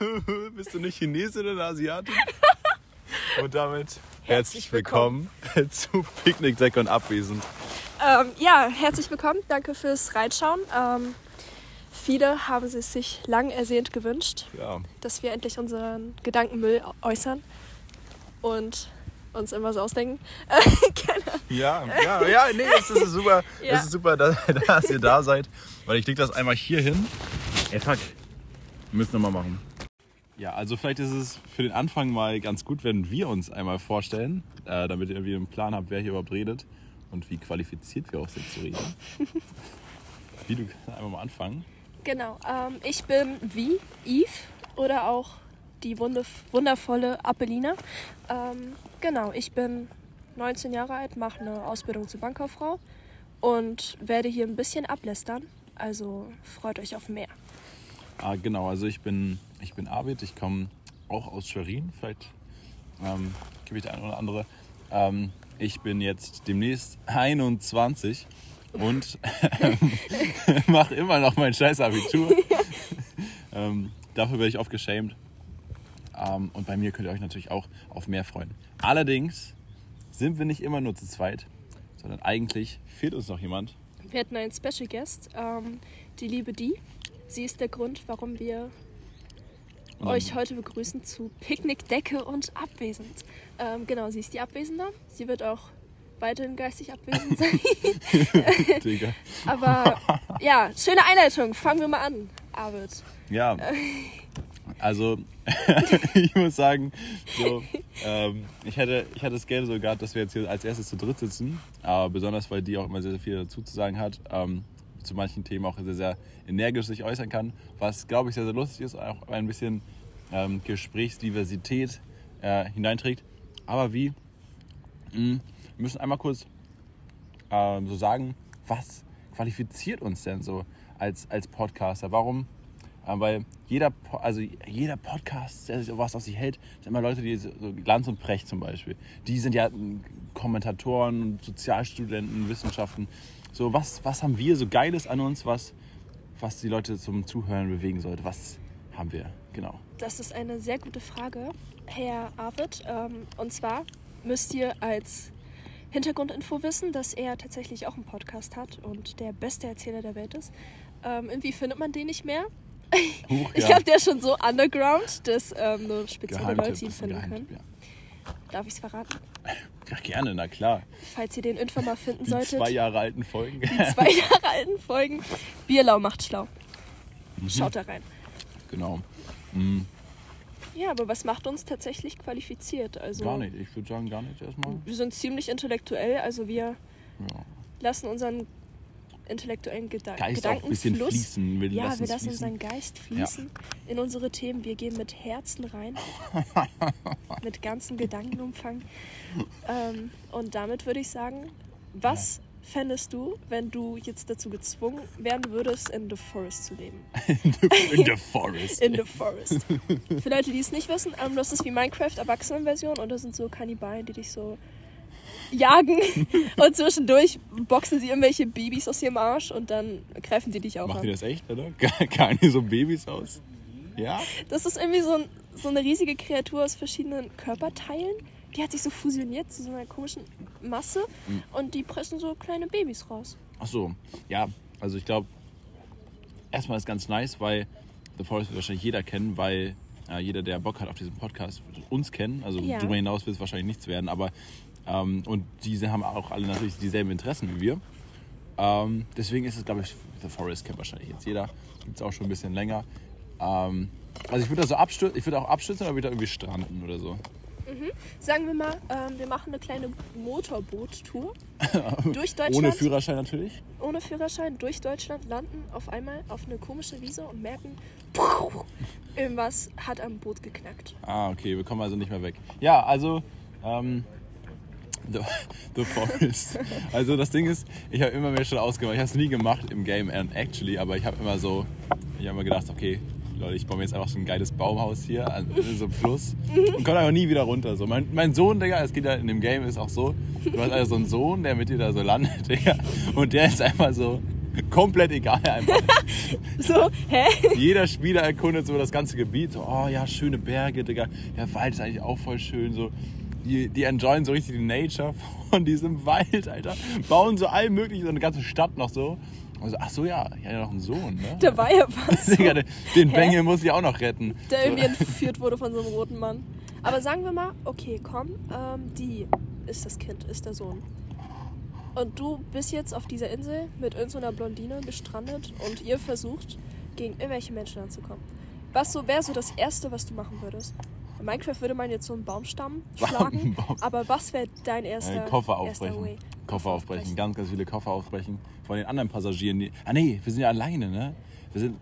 Bist du nicht Chinesin oder Asiatin? Und damit herzlich willkommen zu Picknick, Deck und Abwesend. Ähm, ja, herzlich willkommen. Danke fürs Reinschauen. Ähm, viele haben es sich lang ersehnt gewünscht, Ja, dass wir endlich unseren Gedankenmüll äußern und uns immer so ausdenken. ja, ja, ja nee, es ist super, Ja. es ist super dass, dass ihr da seid. Weil ich leg das einmal hier hin. Ey, fuck. Wir müssen nochmal machen. Ja, also vielleicht ist es für den Anfang mal ganz gut, wenn wir uns einmal vorstellen, äh, damit ihr irgendwie einen Plan habt, wer hier überhaupt redet und wie qualifiziert wir auch sind zu reden. wie, du kannst einmal mal anfangen. Genau, ähm, ich bin wie Eve oder auch die wunderv- wundervolle Appelina. Ähm, genau, ich bin 19 Jahre alt, mache eine Ausbildung zur Bankkauffrau und werde hier ein bisschen ablästern. Also freut euch auf mehr. Ah, genau, also ich bin, ich bin Arvid, ich komme auch aus Schwerin, vielleicht ähm, gebe ich der eine oder andere. Ähm, ich bin jetzt demnächst 21 und mache immer noch mein scheiß Abitur. ähm, dafür werde ich oft geschämt. Ähm, und bei mir könnt ihr euch natürlich auch auf mehr freuen. Allerdings sind wir nicht immer nur zu zweit, sondern eigentlich fehlt uns noch jemand. Wir hatten einen Special Guest, ähm, die liebe Di. Sie ist der Grund, warum wir Und euch heute begrüßen zu Picknick, Decke und Abwesend. Ähm, genau, sie ist die Abwesende. Sie wird auch weiterhin geistig abwesend sein. Digga. Aber ja, schöne Einleitung. Fangen wir mal an, Arvid. Ja, also ich muss sagen, so, ähm, ich, hätte, ich hätte es gerne so gehabt, dass wir jetzt hier als erstes zu dritt sitzen, aber besonders, weil die auch immer sehr, sehr viel dazu zu sagen hat, ähm, zu manchen Themen auch sehr, sehr energisch sich äußern kann, was, glaube ich, sehr, sehr lustig ist auch ein bisschen ähm, Gesprächsdiversität äh, hineinträgt. Aber wie? Mh, wir müssen einmal kurz ähm, so sagen, was qualifiziert uns denn so als, als Podcaster? Warum? Ähm, weil jeder, also jeder Podcast, der sich was auf sich hält, sind immer Leute, die so Glanz und Precht zum Beispiel. Die sind ja mm, Kommentatoren, Sozialstudenten, Wissenschaften. So, was, was haben wir so Geiles an uns, was, was die Leute zum Zuhören bewegen sollte? Was haben wir? Genau. Das ist eine sehr gute Frage, Herr Arvid. Ähm, und zwar müsst ihr als Hintergrundinfo wissen, dass er tatsächlich auch einen Podcast hat und der beste Erzähler der Welt ist. Ähm, irgendwie findet man den nicht mehr. Huch, Ich ja. glaube, der ist schon so underground, dass ähm, nur spezielle Leute ihn finden können. ja. Darf ich es verraten? ja, gerne, na klar. Falls ihr den irgendwann mal finden Die solltet. zwei Jahre alten Folgen. die zwei Jahre alten Folgen. Bierlau macht schlau. Mhm. Schaut da rein. genau. Mm, Ja, aber was macht uns tatsächlich qualifiziert? Also, gar nicht, ich würde sagen, gar nicht erstmal. Wir sind ziemlich intellektuell, also wir Ja. lassen unseren intellektuellen Geda Geist auch ein bisschen Gedankenfluss. fließen. Wir ja, lassen wir lassen fließen. unseren Geist fließen in unsere Themen. Wir gehen mit Herzen rein, mit ganzem Gedankenumfang. Ähm, und damit würde ich sagen, was fändest du, wenn du jetzt dazu gezwungen werden würdest, in The Forest zu leben? In the forest. In The Forest. Für Leute, die es nicht wissen, ähm, das ist wie Minecraft Erwachsenenversion und das sind so Kannibalen, die dich so jagen und zwischendurch boxen sie irgendwelche Babys aus ihrem Arsch und dann greifen sie dich auch Macht an. ihr das echt, oder? Gar nicht so Babys aus? Ja? Das ist irgendwie so, ein, so eine riesige Kreatur aus verschiedenen Körperteilen. Die hat sich so fusioniert zu so einer komischen Masse Mhm. und die pressen so kleine Babys raus. Ach so, ja. Also ich glaube, erstmal ist ganz nice, weil The Forest wird wahrscheinlich jeder kennen, weil äh, jeder, der Bock hat auf diesen Podcast, wird uns kennen. Also Ja. darüber hinaus wird es wahrscheinlich nichts werden, aber ähm, und diese haben auch alle natürlich dieselben Interessen wie wir. Ähm, deswegen ist es, glaube ich, The Forest kennt wahrscheinlich jetzt jeder. Gibt es auch schon ein bisschen länger. Ähm, also ich würde da so abstürzen, ich würde auch abstürzen, aber wieder irgendwie stranden oder so. Sagen wir mal, ähm, wir machen eine kleine Motorboot-Tour durch Deutschland. Ohne Führerschein natürlich. ohne Führerschein durch Deutschland landen auf einmal auf eine komische Wiese und merken, irgendwas hat am Boot geknackt. Ah, okay, wir kommen also nicht mehr weg. Ja, also, ähm, The, The Forest. Also das Ding ist, ich habe immer mehr schon ausgemacht. Ich habe es nie gemacht im Game and actually, aber ich habe immer so, ich habe immer gedacht, okay, Leute, ich baue mir jetzt einfach so ein geiles Baumhaus hier an so einem Fluss und komme einfach nie wieder runter. So, mein, mein Sohn, Digga, es geht ja in dem Game ist auch so, du hast also so einen Sohn, der mit dir da so landet, Digga, und der ist einfach so, komplett egal einfach. So, hä? Jeder Spieler erkundet so das ganze Gebiet. So, oh ja, schöne Berge, Digga. Der Wald ist eigentlich auch voll schön. So, die, die enjoyen so richtig die Nature von diesem Wald, Alter. Bauen so all möglichen, so eine ganze Stadt noch so. Und so, ach so, ja, ich hatte ja noch einen Sohn, ne? Da war ja was. Den, Hä? Bengel muss ich auch noch retten. der so. irgendwie entführt wurde von so einem roten Mann. Aber sagen wir mal, okay, komm, ähm, die ist das Kind, ist der Sohn. Und du bist jetzt auf dieser Insel mit irgendeiner Blondine gestrandet und ihr versucht, gegen irgendwelche Menschen anzukommen. Was so wäre so das Erste, was du machen würdest? In Minecraft würde man jetzt so einen Baumstamm schlagen, Baum. aber was wäre dein erster, Äh, Koffer erster aufbrechen. Way? Koffer aufbrechen. Ganz, ganz viele Koffer aufbrechen. Von den anderen Passagieren. Die, ah nee, wir sind ja alleine, ne? Wir sind,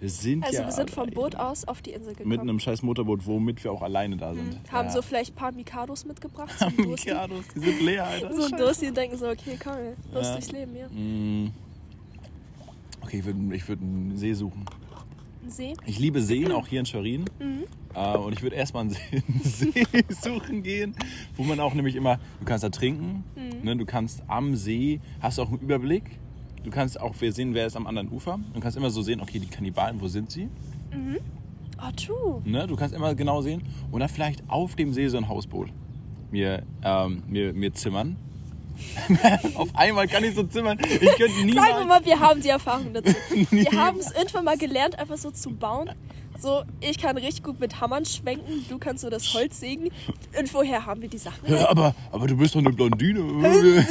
wir sind Also ja wir sind vom alleine. Boot aus auf die Insel gekommen. Mit einem scheiß Motorboot, womit wir auch alleine da sind. haben Ja. so vielleicht ein paar Mikados mitgebracht. Mikados, die sind leer, Alter. So ein. Dursti und denken so, okay, komm, Lust Ja. durchs Leben, ja. Mm. Okay, ich würde ich würd einen See suchen. See. Ich liebe Seen, auch hier in Schwerin. Mhm. Äh, und ich würde erstmal einen See, See suchen gehen, wo man auch nämlich immer, du kannst da trinken, Mhm. ne, du kannst am See, hast auch einen Überblick. Du kannst auch sehen, wer ist am anderen Ufer. Du kannst immer so sehen, okay, die Kannibalen, wo sind sie? Oh, true. Ne? Du kannst immer genau sehen. Und dann vielleicht auf dem See so ein Hausboot mir, ähm, mir, mir zimmern. auf einmal kann ich so zimmern. Ich könnte Sagen wir niemals... mal, wir haben die Erfahrung dazu. Wir haben es irgendwann mal gelernt, einfach so zu bauen. So, ich kann richtig gut mit Hammern schwenken, du kannst so das Holz sägen. Irgendwoher haben wir die Sachen. Ja, aber, aber du bist doch eine Blondine.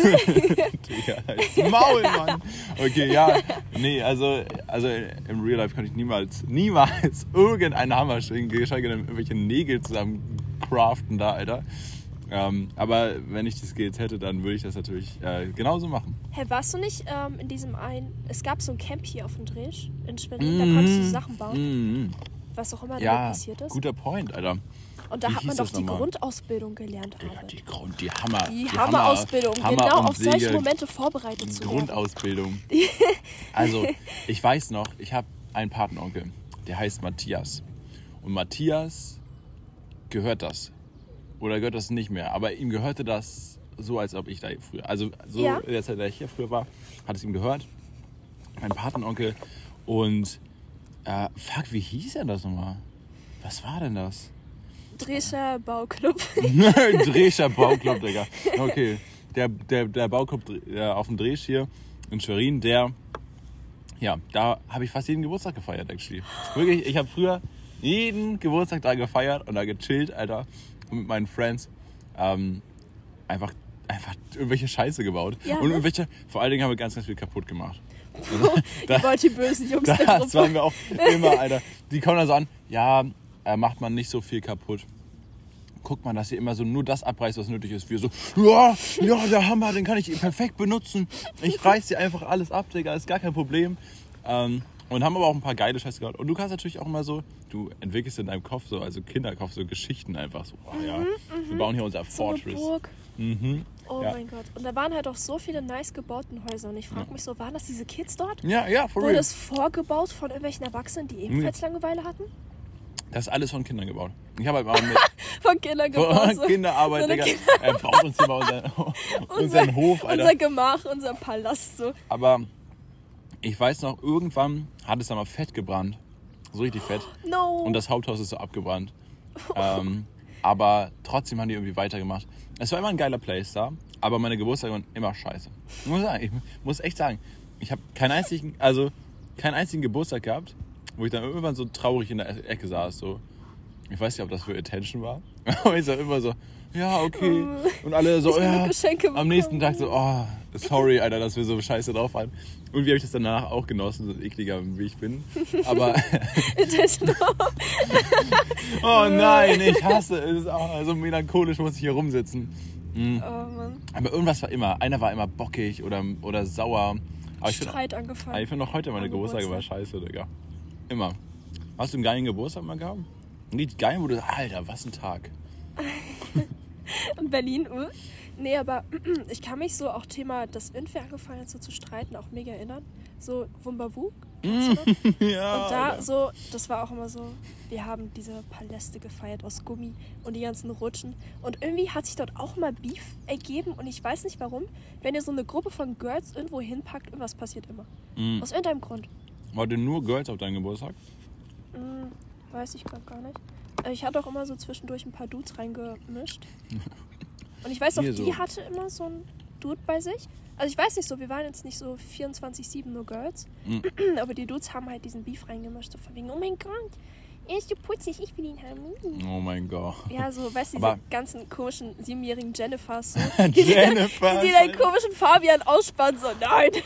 Digga, Maul, Mann. Okay, ja. Nee, also, also im Real Life könnte ich niemals, niemals irgendeinen Hammer schwingen, geschweige denn irgendwelche Nägel zusammen craften da, Alter. Ähm, aber wenn ich die Skills hätte, dann würde ich das natürlich äh, genauso machen. Hä, warst du nicht ähm, in diesem einen. Es gab so ein Camp hier auf dem Dreh in Schwerin, da konntest du Sachen bauen, Mhm. was auch immer da Ja, passiert ist. guter Point, Alter. Und da wie hat man doch die nochmal? Grundausbildung gelernt. Arbeit. die Grund, die Hammer. Die, die Hammerausbildung, Hammer genau auf solche Segel- Momente vorbereitet zu werden. Grundausbildung. Also, ich weiß noch, ich habe einen Patenonkel, der heißt Matthias. Und Matthias gehört das. Oder gehört das nicht mehr. Aber ihm gehörte das so, als ob ich da früher. Also, so Ja. in der Zeit, der ich hier früher war, hat es ihm gehört. Mein Patenonkel. Und, äh, fuck, wie hieß er das nochmal? Was war denn das? Drescher Bauclub. Drescher Bauclub, Digga. Okay. Der, der, der Bauclub äh, auf dem Dresch hier in Schwerin, der, ja, da habe ich fast jeden Geburtstag gefeiert, actually. Wirklich, ich habe früher jeden Geburtstag da gefeiert und da gechillt, Alter, und mit meinen Friends. Ähm, einfach, einfach irgendwelche Scheiße gebaut. Ja, und ne? irgendwelche, vor allen Dingen haben wir ganz, ganz viel kaputt gemacht. Also, Die wollte die bösen Jungs der das waren wir auch immer, Alter. Die kommen dann so an, ja, äh, macht man nicht so viel kaputt. Guckt man, dass ihr immer so nur das abreißt, was nötig ist. Wir so, ja, ja, der Hammer, den kann ich perfekt benutzen. Ich reiß dir einfach alles ab, Digga, ist gar kein Problem. Ähm, und haben aber auch ein paar geile Scheiße gehabt. Und du kannst natürlich auch immer so, du entwickelst in deinem Kopf so, also Kinderkopf, so Geschichten einfach so. Oh, ja, wir bauen hier unser Mhm, So eine Fortress. Burg. Mhm. Oh Ja. mein Gott. Und da waren halt auch so viele nice gebauten Häuser. Und ich frage mich so, waren das diese Kids dort? Ja, ja, for Wurde real. es vorgebaut von irgendwelchen Erwachsenen, die ebenfalls Langeweile hatten? Das ist alles von Kindern gebaut. Ich habe halt mal mit, Von Kindern gebaut. so- Kinderarbeit, so eine Digga. Er baut uns hier mal unseren, unseren Hof, Alter. Unser Gemach, unser Palast. So. Aber ich weiß noch, irgendwann hat es da mal fett gebrannt. So richtig fett. No. Und das Haupthaus ist so abgebrannt. Ähm, aber trotzdem haben die irgendwie weitergemacht. Es war immer ein geiler Place da, aber meine Geburtstage waren immer scheiße. Ich muss, sagen, ich muss echt sagen, ich habe keinen einzigen, also keinen einzigen Geburtstag gehabt, wo ich dann irgendwann so traurig in der Ecke saß. So. Ich weiß nicht, ob das für Attention war. Aber ich sag immer so, ja, okay. Und alle so, ja. Am nächsten. Tag so, oh, sorry, Alter, dass wir so scheiße drauf waren. Und wie habe ich das danach auch genossen, so ekliger wie ich bin. Aber, oh nein, ich hasse es. Oh, so melancholisch muss ich hier rumsitzen. Mhm. oh. Aber irgendwas war immer. Einer war immer bockig oder, oder sauer. Aber ich finde Streit angefangen. ich find auch heute meine Am Geburtstage war scheiße, Digga. Immer. Hast du einen geilen Geburtstag mal gehabt? Nicht geil, wo du sagst, Alter, was ein Tag. In Berlin, uh. Nee, aber ich kann mich so auch Thema, dass irgendwer angefangen hat so zu streiten, auch mega erinnern. So Wumbawu, Kennst du noch? ja. Und da Alter. so, das war auch immer so, wir haben diese Paläste gefeiert aus Gummi und die ganzen Rutschen. Und irgendwie hat sich dort auch mal Beef ergeben und ich weiß nicht warum. Wenn ihr so eine Gruppe von Girls irgendwo hinpackt, irgendwas passiert immer. Mhm. Aus irgendeinem Grund. War denn nur Girls auf deinem Geburtstag? Hm, weiß ich gerade gar nicht. Äh, Ich hatte auch immer so zwischendurch ein paar Dudes reingemischt. Und ich weiß auch, die so. hatte immer so ein Dude bei sich. Also ich weiß nicht so, wir waren jetzt nicht so 24-7 nur Girls. Mhm. Aber die Dudes haben halt diesen Beef reingemischt. So von wegen, oh mein Gott, er ist so putzig, ich will ihn haben. Oh mein Gott. Ja, so, weißt du, diese ganzen komischen siebenjährigen Jennifers. So, Jennifer. die, die deinen komischen Fabian ausspannen. So, nein.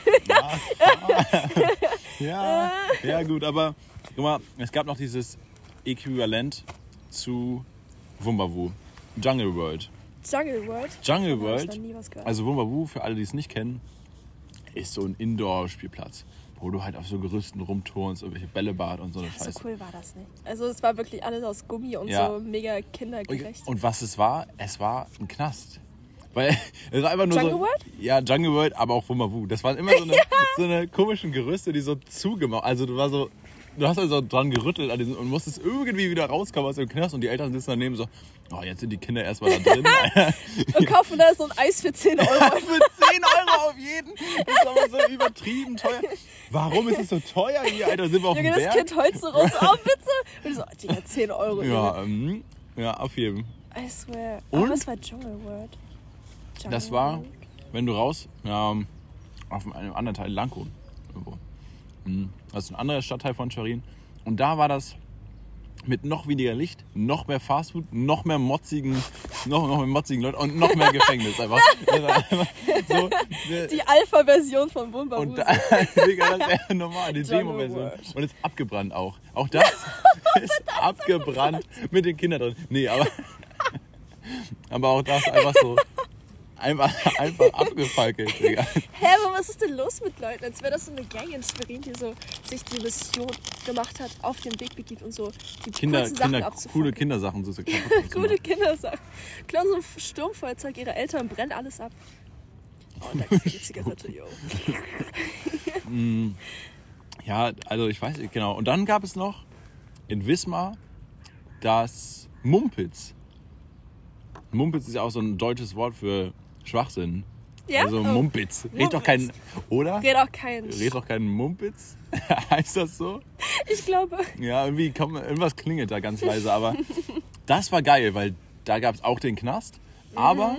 Ja, ja, gut, aber guck mal, es gab noch dieses Äquivalent zu Wumbawu. Jungle World. Jungle World. Jungle World, also Wumbawu, für alle, die es nicht kennen, ist so ein Indoor-Spielplatz, wo du halt auf so Gerüsten rumturnst, irgendwelche Bällebad und so eine so Scheiße. cool war das nicht. Also es war wirklich alles aus Gummi und Ja. so mega kindergerecht. Und was es war, es war ein Knast. Weil es war einfach nur Jungle so. World? Ja, Jungle World, aber auch Wumbawu. Das waren immer so eine, so eine komischen Gerüste, die so zugemacht. Also du war so. Du hast also dran gerüttelt an diesen, und musstest irgendwie wieder rauskommen aus dem Knast und die Eltern sitzen daneben so, oh, jetzt sind die Kinder erstmal da drin. Und kaufen da so ein Eis für 10 Euro. Für 10 Euro auf jeden. Das ist aber so übertrieben teuer. Warum ist es so teuer hier, Alter? Sind wir auf dem Junge, das Berg? Kind heult so raus. Oh, bitte. Und ich so, Digga, 10 Euro. Ja, ähm, ja, auf jeden. I swear. Und? Aber was war Jungle World? Jungle Das war, wenn du raus, ja, auf einem anderen Teil, Lanko, irgendwo. Mhm. Das ist ein anderer Stadtteil von Schwerin. Und da war das mit noch weniger Licht, noch mehr Fastfood, noch mehr motzigen, noch, noch mehr motzigen Leuten und noch mehr Gefängnis einfach. Das so, ne, Die Alpha-Version von Wumba und da, Digga, das wäre normal, die Demo-Version. Und ist abgebrannt auch. Auch das ist abgebrannt mit den Kindern drin. Nee, aber, aber auch das einfach so. Einfach, einfach abgefackelt, Digga. Hä, aber was ist denn los mit Leuten? Als wäre das so eine Gang in Schwerin, die so sich die Mission gemacht hat, auf den Weg begibt und so die Kinder, Sachen Kinder, abzufangen. coole Kindersachen so zu kaputt machen. Kindersachen. Klauen so ein Sturmfeuerzeug ihre Eltern, brennt alles ab. Oh, danke für die Zigarette, yo. Ja, also ich weiß nicht genau. Und dann gab es noch in Wismar das Mumpitz. Mumpitz ist ja auch so ein deutsches Wort für Schwachsinn. Ja? Also Oh. Mumpitz. Red doch kein, oder? Red auch kein. Red doch kein Mumpitz. heißt das so? Ich glaube. Ja, irgendwie kommt, irgendwas klingelt da ganz leise, aber das war geil, weil da gab es auch den Knast, aber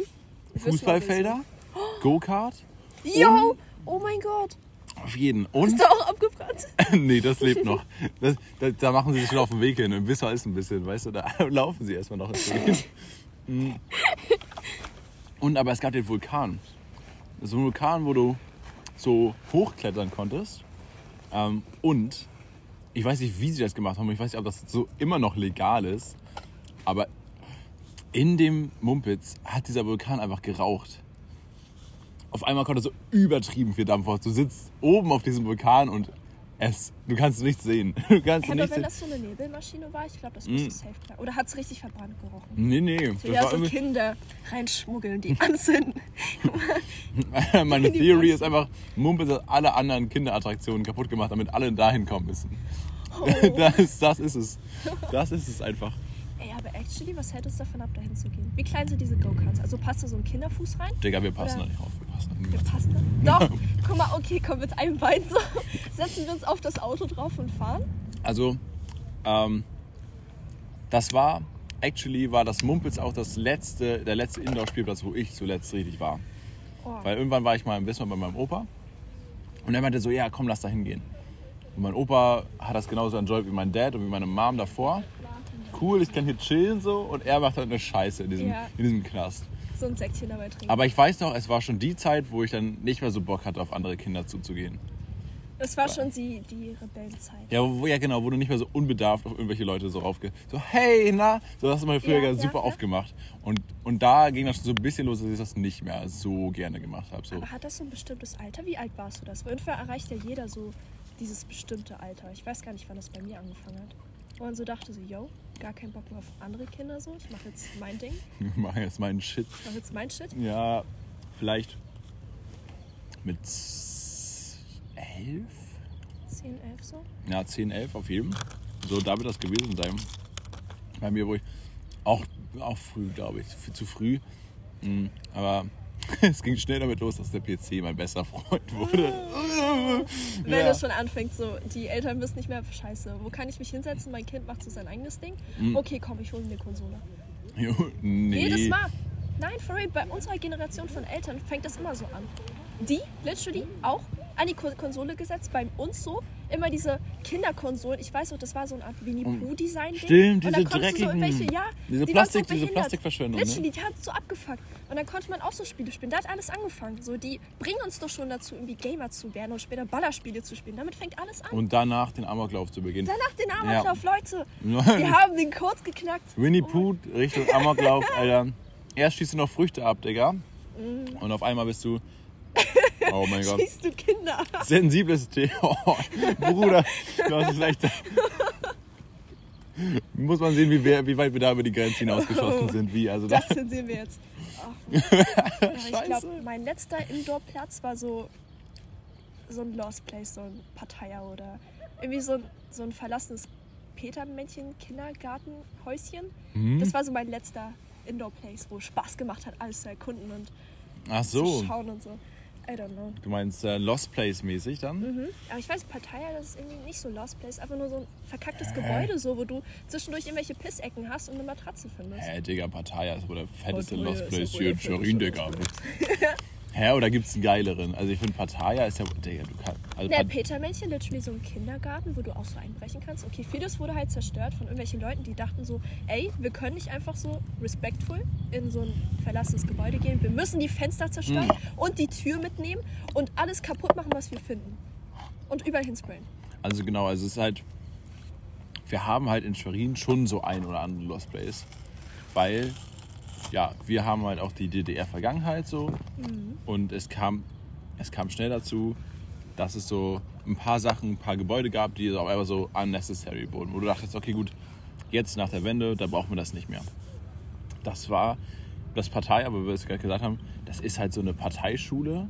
Fußballfelder, Go-Kart, Yo! Oh mein Gott. auf jeden. Und Ist da auch abgebrannt? nee, das lebt noch. Das, da, da machen sie sich schon auf den Weg hin. Im Wisser ist ein bisschen, weißt du, da laufen sie erstmal noch. Und aber es gab den Vulkan. So ein Vulkan, wo du so hochklettern konntest. Ähm, und ich weiß nicht, wie sie das gemacht haben. Ich weiß nicht, ob das so immer noch legal ist. Aber in dem Mumpitz hat dieser Vulkan einfach geraucht. Auf einmal da so übertrieben viel Dampf raus. Du sitzt oben auf diesem Vulkan und es, du kannst nichts sehen. Du kannst Aber nichts wenn sehen. das so eine Nebelmaschine war, ich glaube, das müsste safe klar. Oder hat es richtig verbrannt gerochen? Nee, nee. Das ja so Kinder reinschmuggeln, die anzünden. Meine Die Theory Maschine. ist einfach, Mumpitz hat alle anderen Kinderattraktionen kaputt gemacht, damit alle dahin kommen müssen. Oh. Das, das ist es. Das ist es einfach. Ey, aber actually, was hält uns davon ab, dahin zu gehen? Wie klein sind diese Go-Karts? Also passt da so ein Kinderfuß rein? Digga, wir passen Oder- da nicht auf. Wir passen da Wir niemals. passen da. Doch, guck mal, okay, komm mit einem Bein so. Setzen wir uns auf das Auto drauf und fahren? Also, ähm, das war, actually war das Mumpitz auch das letzte, der letzte Indoor-Spielplatz, wo ich zuletzt richtig war. Oh. Weil irgendwann war ich mal im Wismar bei meinem Opa und er meinte so, ja komm, lass da hingehen. Und mein Opa hat das genauso enjoyed wie mein Dad und wie meine Mom davor. Cool, ich kann hier chillen so und er macht halt eine Scheiße in diesem, Ja. in diesem Knast. So ein Säckchen dabei trinken. Aber ich weiß noch, es war schon die Zeit, wo ich dann nicht mehr so Bock hatte, auf andere Kinder zuzugehen. Es war schon die, die Rebellenzeit. Ja, wo, ja genau, wo du nicht mehr so unbedarft auf irgendwelche Leute so raufge... So, hey, na? So, das hast du mal früher Ja, super ja. oft gemacht. Und, und da ging das schon so ein bisschen los, dass ich das nicht mehr so gerne gemacht habe. So. Aber hat das so ein bestimmtes Alter? Wie alt warst du das? Weil irgendwann erreicht ja jeder so dieses bestimmte Alter. Ich weiß gar nicht, wann das bei mir angefangen hat. Wo man so dachte, so, yo, gar keinen Bock mehr auf andere Kinder so. Ich mache jetzt mein Ding. Ich mache jetzt meinen Shit. Ich mache jetzt mein Shit. Ja, vielleicht mit elf? 10, 11 so. Ja, 10, 11 auf jedem. So, da wird das gewesen sein. Bei mir, wo ich auch, auch früh, glaube ich, zu früh. Mm, Aber es ging schnell damit los, dass der PC mein bester Freund wurde. Wenn Ja. es schon anfängt, so, die Eltern wissen nicht mehr, scheiße, wo kann ich mich hinsetzen? Mein Kind macht so sein eigenes Ding. Mhm. Okay, komm, ich hole mir eine Konsole. Jo, nee. Jedes Mal. Nein, for real, bei unserer Generation von Eltern fängt das immer so an. Die, literally, auch an die Ko- Konsole gesetzt, bei uns so. Immer diese Kinderkonsolen, ich weiß noch, das war so eine Art Winnie-Pooh-Design. Stimmt, Und dann diese konntest du so dreckigen- irgendwelche, ja, diese die Plastik- so diese. Plastikverschwendung, ne? Die hat so abgefuckt. Und dann konnte man auch so Spiele spielen. Da hat alles angefangen. So, die bringen uns doch schon dazu, irgendwie Gamer zu werden und später Ballerspiele zu spielen. Damit fängt alles an. Und danach den Amoklauf zu beginnen. Danach den Amoklauf, Leute. Ja. Wir haben den Code geknackt. Winnie Pooh Richtung Amoklauf, Alter. Erst schießt du noch Früchte ab, Digga. Mhm. Und auf einmal bist du. Oh mein Gott. Schießt du Kinder? Sensibles Thema. Oh, Bruder, du hast es leicht. Muss man sehen, wie, wir, wie weit wir da über die Grenze hinausgeschossen sind. Wie, also da, Das zensieren wir jetzt. Ja, ich glaube, mein letzter Indoor-Platz war so, so ein Lost Place, so ein Parteier oder irgendwie so ein, so ein verlassenes Petermännchen-Kindergartenhäuschen. Mhm. Das war so mein letzter Indoor-Place, wo Spaß gemacht hat, alles zu erkunden und ach zu so. schauen und so. I don't know. Du meinst äh, Lost Place mäßig dann? Mhm. Aber ich weiß, Parteier, das ist irgendwie nicht so Lost Place, einfach nur so ein verkacktes Gebäude, so, wo du zwischendurch irgendwelche Pissecken hast und eine Matratze findest. Hä, Digga, Pattaya ist wohl der fetteste Pattaya Lost Place hier in fetteste Schwerin, Digga. Hä, oder gibt's einen geileren? Also ich finde Pattaya ist ja. Digga, du kannst. Also Der Pat- Petermännchen, literally so ein Kindergarten, wo du auch so einbrechen kannst. Okay, vieles wurde halt zerstört von irgendwelchen Leuten, die dachten so, ey, wir können nicht einfach so respektvoll in so ein verlassenes Gebäude gehen. Wir müssen die Fenster zerstören und die Tür mitnehmen und alles kaputt machen, was wir finden. Und überall hinsprayen. Also genau, also es ist halt, wir haben halt in Schwerin schon so ein oder andere Lost Place, weil ja, wir haben halt auch die DDR-Vergangenheit so und es kam, es kam schnell dazu, dass es so ein paar Sachen, ein paar Gebäude gab, die so einfach so unnecessary wurden, wo du dachtest, okay gut, jetzt nach der Wende, da brauchen wir das nicht mehr. Das war das Partei, aber wie wir es gerade gesagt haben, das ist halt so eine Parteischule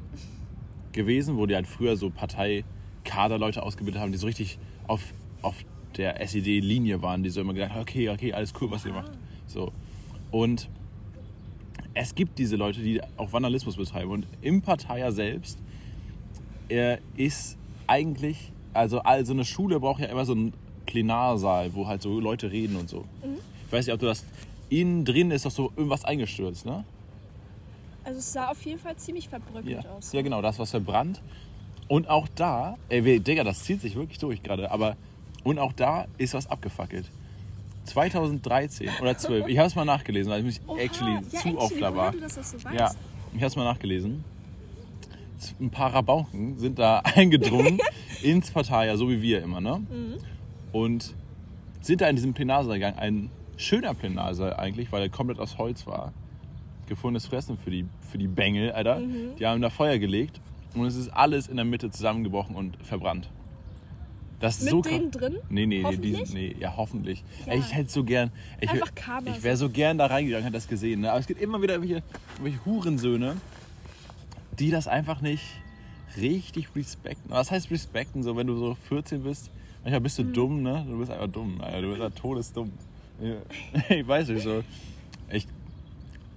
gewesen, wo die halt früher so Parteikaderleute ausgebildet haben, die so richtig auf, auf der SED-Linie waren, die so immer gesagt haben, okay, okay, alles cool, was ihr macht. So. Und es gibt diese Leute, die auch Vandalismus betreiben. Und im Parteier selbst äh, ist eigentlich, also, also eine Schule braucht ja immer so einen Plenarsaal, wo halt so Leute reden und so. Ich weiß nicht, ob du das. Innen drin ist doch so irgendwas eingestürzt, ne? Also es sah auf jeden Fall ziemlich verbröckelt Ja. aus. ja, genau, das was verbrannt. Und auch da, ey, Digga, das zieht sich wirklich durch gerade, aber und auch da ist was abgefackelt. 2013 oder 12, ich habe es mal nachgelesen, weil ich mich Oha, actually ja, zu actually, oft da war. du das, so. Ja, ich habe es mal nachgelesen. Ein paar Rabauken sind da eingedrungen ins Parteier, so wie wir immer, ne? Mhm. Und sind da in diesem Plenarsaal gegangen. Ein schöner Plenarsaal eigentlich, weil er komplett aus Holz war. Gefundenes Fressen für die, für die Bengel, Alter. Mhm. Die haben da Feuer gelegt und es ist alles in der Mitte zusammengebrochen und verbrannt. Das ist Mit so denen drin? Nee, nee, nee, die, nee, ja, hoffentlich. Ja. Ey, Ich hätte so gern. Ich, Einfach Karma ich wäre so gern da reingegangen, hätte das gesehen. Ne? Aber es gibt immer wieder irgendwelche, irgendwelche Hurensöhne, die das einfach nicht richtig respekten. Was heißt respekten? So, wenn du so 14 bist, manchmal bist du Mhm. dumm, ne? Du bist einfach dumm, Alter. Du bist einfach todesdumm. Ja. Ich weiß nicht, so. Ich,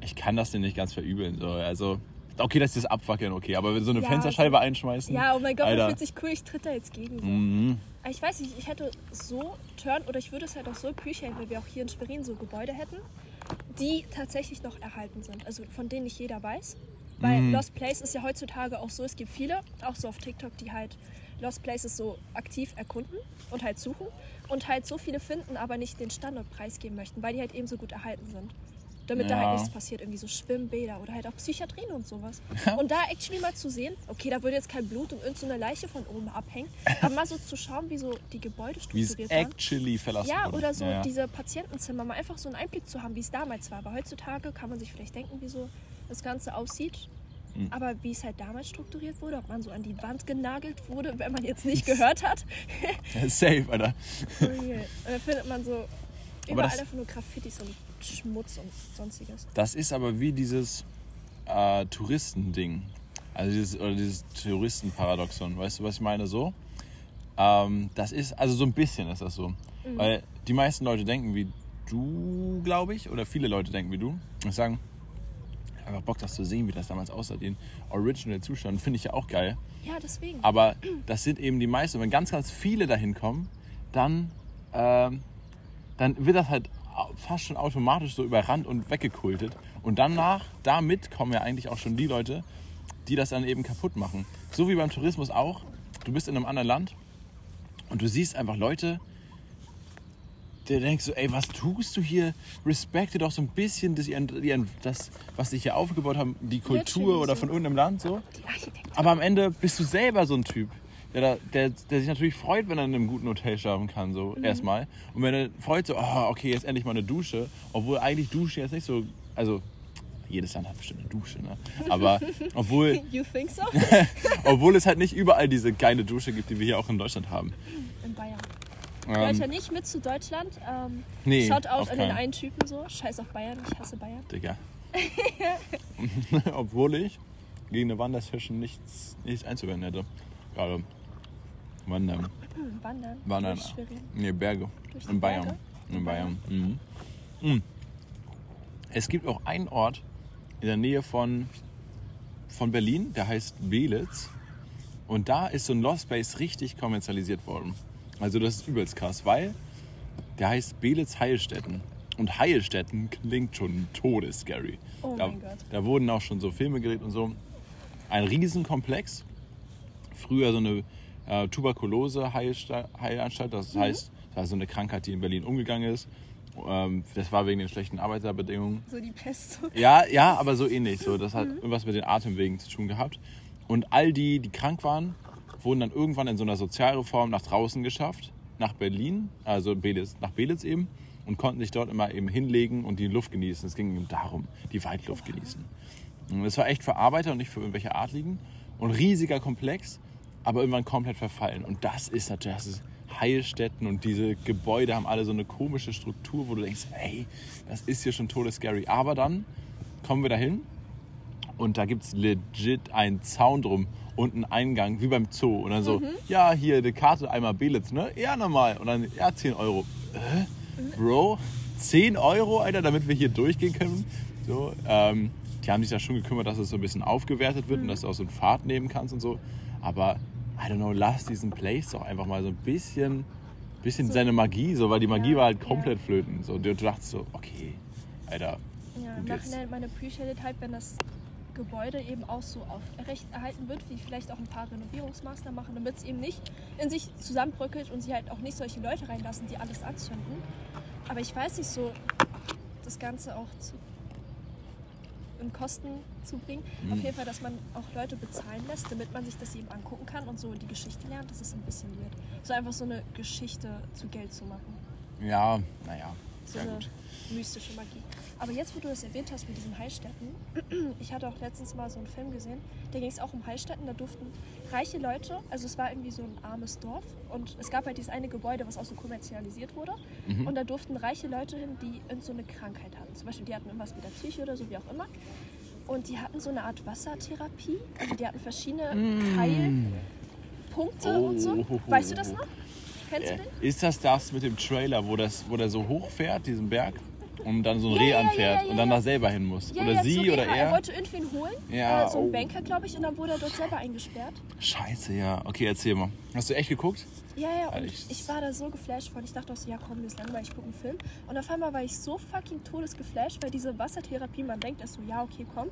ich kann das dir nicht ganz verübeln. So. Also, okay, dass sie das abfackeln, okay. Aber wenn so eine Ja, Fensterscheibe einschmeißen. Ja, oh mein Gott, Alter. das fühlt sich cool, ich tritt da jetzt gegen. So. Mhm. Aber Ich weiß nicht, ich hätte so turn oder ich würde es halt auch so appreciaten, wenn wir auch hier in Schwerin so Gebäude hätten, die tatsächlich noch erhalten sind. Also von denen nicht jeder weiß. Weil Mhm. Lost Place ist ja heutzutage auch so, es gibt viele, auch so auf TikTok, die halt Lost Places so aktiv erkunden und halt suchen und halt so viele finden, aber nicht den Standort preisgeben möchten, weil die halt eben so gut erhalten sind. Damit da Ja. halt nichts passiert, irgendwie so Schwimmbäder oder halt auch Psychiatrien und sowas. Und da actually mal zu sehen, okay, da würde jetzt kein Blut und irgendeine Leiche von oben abhängen, aber mal so zu schauen, wie so die Gebäude strukturiert waren. actually verlassen Ja, wurde. oder so Ja, diese Patientenzimmer, mal einfach so einen Einblick zu haben, wie es damals war. Aber heutzutage kann man sich vielleicht denken, wie so das Ganze aussieht. Mhm. Aber wie es halt damals strukturiert wurde, ob man so an die Wand genagelt wurde, wenn man jetzt nicht gehört hat. Safe, Alter. und dann findet man so überall das- einfach nur Graffitis und Schmutz und sonstiges. Das ist aber wie dieses äh, Touristending. Also dieses, oder dieses Touristenparadoxon. Weißt du, was ich meine? So. Ähm, das ist, also so ein bisschen ist das so. Weil die meisten Leute denken wie du, glaube ich, oder viele Leute denken wie du und sagen, einfach Bock, das zu sehen, wie das damals aussah, den Original-Zustand, finde ich ja auch geil. Ja, deswegen. Aber das sind eben die meisten. Wenn ganz, ganz viele dahin kommen, dann, ähm, dann wird das halt fast schon automatisch so überrannt und weggekultet. Und danach, damit kommen ja eigentlich auch schon die Leute, die das dann eben kaputt machen. So wie beim Tourismus auch. Du bist in einem anderen Land und du siehst einfach Leute, der denkst so, ey, was tust du hier? Respekte doch so ein bisschen das, das was sie hier aufgebaut haben, die Kultur oder von irgendeinem Land so. Aber am Ende bist du selber so ein Typ, der, da, der, der sich natürlich freut, wenn er in einem guten Hotel schlafen kann, so erstmal. Und wenn er freut, so, oh, okay, jetzt endlich mal eine Dusche. Obwohl eigentlich Duschen jetzt nicht so, also jedes Land hat bestimmt eine Dusche, ne? Aber obwohl, You think so? obwohl es halt nicht überall diese geile Dusche gibt, die wir hier auch in Deutschland haben. In Bayern. Leute, Ähm, nicht mit zu Deutschland. Ähm, Nee, Shoutout an den einen Typen so. Scheiß auf Bayern, ich hasse Bayern. Digga. obwohl ich gegen eine Wandersession nichts, nichts einzuwenden hätte. Gerade. Wandern. Wandern. Wandern. Durch Schwerin. Nee, Berge. Durch In Bayern. Berge? In Bayern. Mhm. Mhm. Es gibt auch einen Ort in der Nähe von, von Berlin, der heißt Belitz. Und da ist so ein Lost Space richtig kommerzialisiert worden. Also das ist übelst krass, weil der heißt Belitz Heilstätten. Und Heilstätten klingt schon todescary. Oh da, mein Gott. da wurden auch schon so Filme gedreht und so. Ein Riesenkomplex. Früher so eine äh, Tuberkulose-Heilanstalt. Das heißt, das war so eine Krankheit, die in Berlin umgegangen ist. Ähm, das war wegen den schlechten Arbeiterbedingungen. So die Pest. Ja, ja, aber so ähnlich. So, das hat irgendwas mit den Atemwegen zu tun gehabt. Und all die, die krank waren, wurden dann irgendwann in so einer Sozialreform nach draußen geschafft, nach Berlin, also Belitz, nach Belitz eben, und konnten sich dort immer eben hinlegen und die Luft genießen. Es ging eben darum, die Waldluft genießen. Und das war echt für Arbeiter und nicht für irgendwelche Adligen. Und riesiger Komplex, aber irgendwann komplett verfallen. Und das ist natürlich, das ist Heilstätten und diese Gebäude haben alle so eine komische Struktur, wo du denkst, ey, das ist hier schon todescary. Aber dann kommen wir dahin und da gibt es legit einen Zaun drum und einen Eingang, wie beim Zoo. Und dann so, ja, hier eine Karte, einmal Belitz, ne? Ja, nochmal. Und dann, ja, 10 Euro. Äh? Bro, 10 Euro, Alter, damit wir hier durchgehen können? So, ähm, die haben sich da schon gekümmert, dass es so ein bisschen aufgewertet wird und dass du auch so einen Fahrt nehmen kannst und so. Aber, I don't know, lass diesen Place doch einfach mal so ein bisschen, bisschen So. seine Magie, so, weil die Magie Ja, war halt ja. komplett flöten. So, du, dachtest so, okay, Alter, Ja, im Nachhinein, man appreciated halt, wenn das Gebäude eben auch so aufrecht erhalten wird, wie vielleicht auch ein paar Renovierungsmaßnahmen machen, damit es eben nicht in sich zusammenbröckelt und sie halt auch nicht solche Leute reinlassen, die alles anzünden. Aber ich weiß nicht, so das Ganze auch zu, in Kosten zu bringen. Mhm. Auf jeden Fall, dass man auch Leute bezahlen lässt, damit man sich das eben angucken kann und so die Geschichte lernt, das ist ein bisschen weird. So einfach so eine Geschichte zu Geld zu machen. ja, naja, So sehr eine gut. mystische Magie. Aber jetzt, wo du es erwähnt hast mit diesen Heilstätten, ich hatte auch letztens mal so einen Film gesehen, da ging es auch um Heilstätten, da durften reiche Leute, also es war irgendwie so ein armes Dorf und es gab halt dieses eine Gebäude, was auch so kommerzialisiert wurde Mhm. und da durften reiche Leute hin, die irgend so eine Krankheit hatten. Zum Beispiel, die hatten irgendwas mit der Psyche oder so, wie auch immer. Und die hatten so eine Art Wassertherapie, also die hatten verschiedene Heilpunkte und so. Mm. Oh. Weißt du das noch? Kennst du den? Ist das das mit dem Trailer, wo, das, wo der so hochfährt, diesen Berg, und dann so ein Ja, Reh ja, anfährt ja, und dann da selber hin muss? Oder sie zu oder er? Er wollte irgendwen holen, Ja, äh, so ein oh. Banker, glaube ich, und dann wurde er dort selber eingesperrt. Scheiße, ja. Okay, erzähl mal. Hast du echt geguckt? Ja, ja, und ich- ich war da so geflasht von. Ich dachte auch so, ja komm, mir ist langweilig, ich gucke einen Film. Und auf einmal war ich so fucking todesgeflasht, weil diese Wassertherapie, man denkt erst so, ja, okay, komm,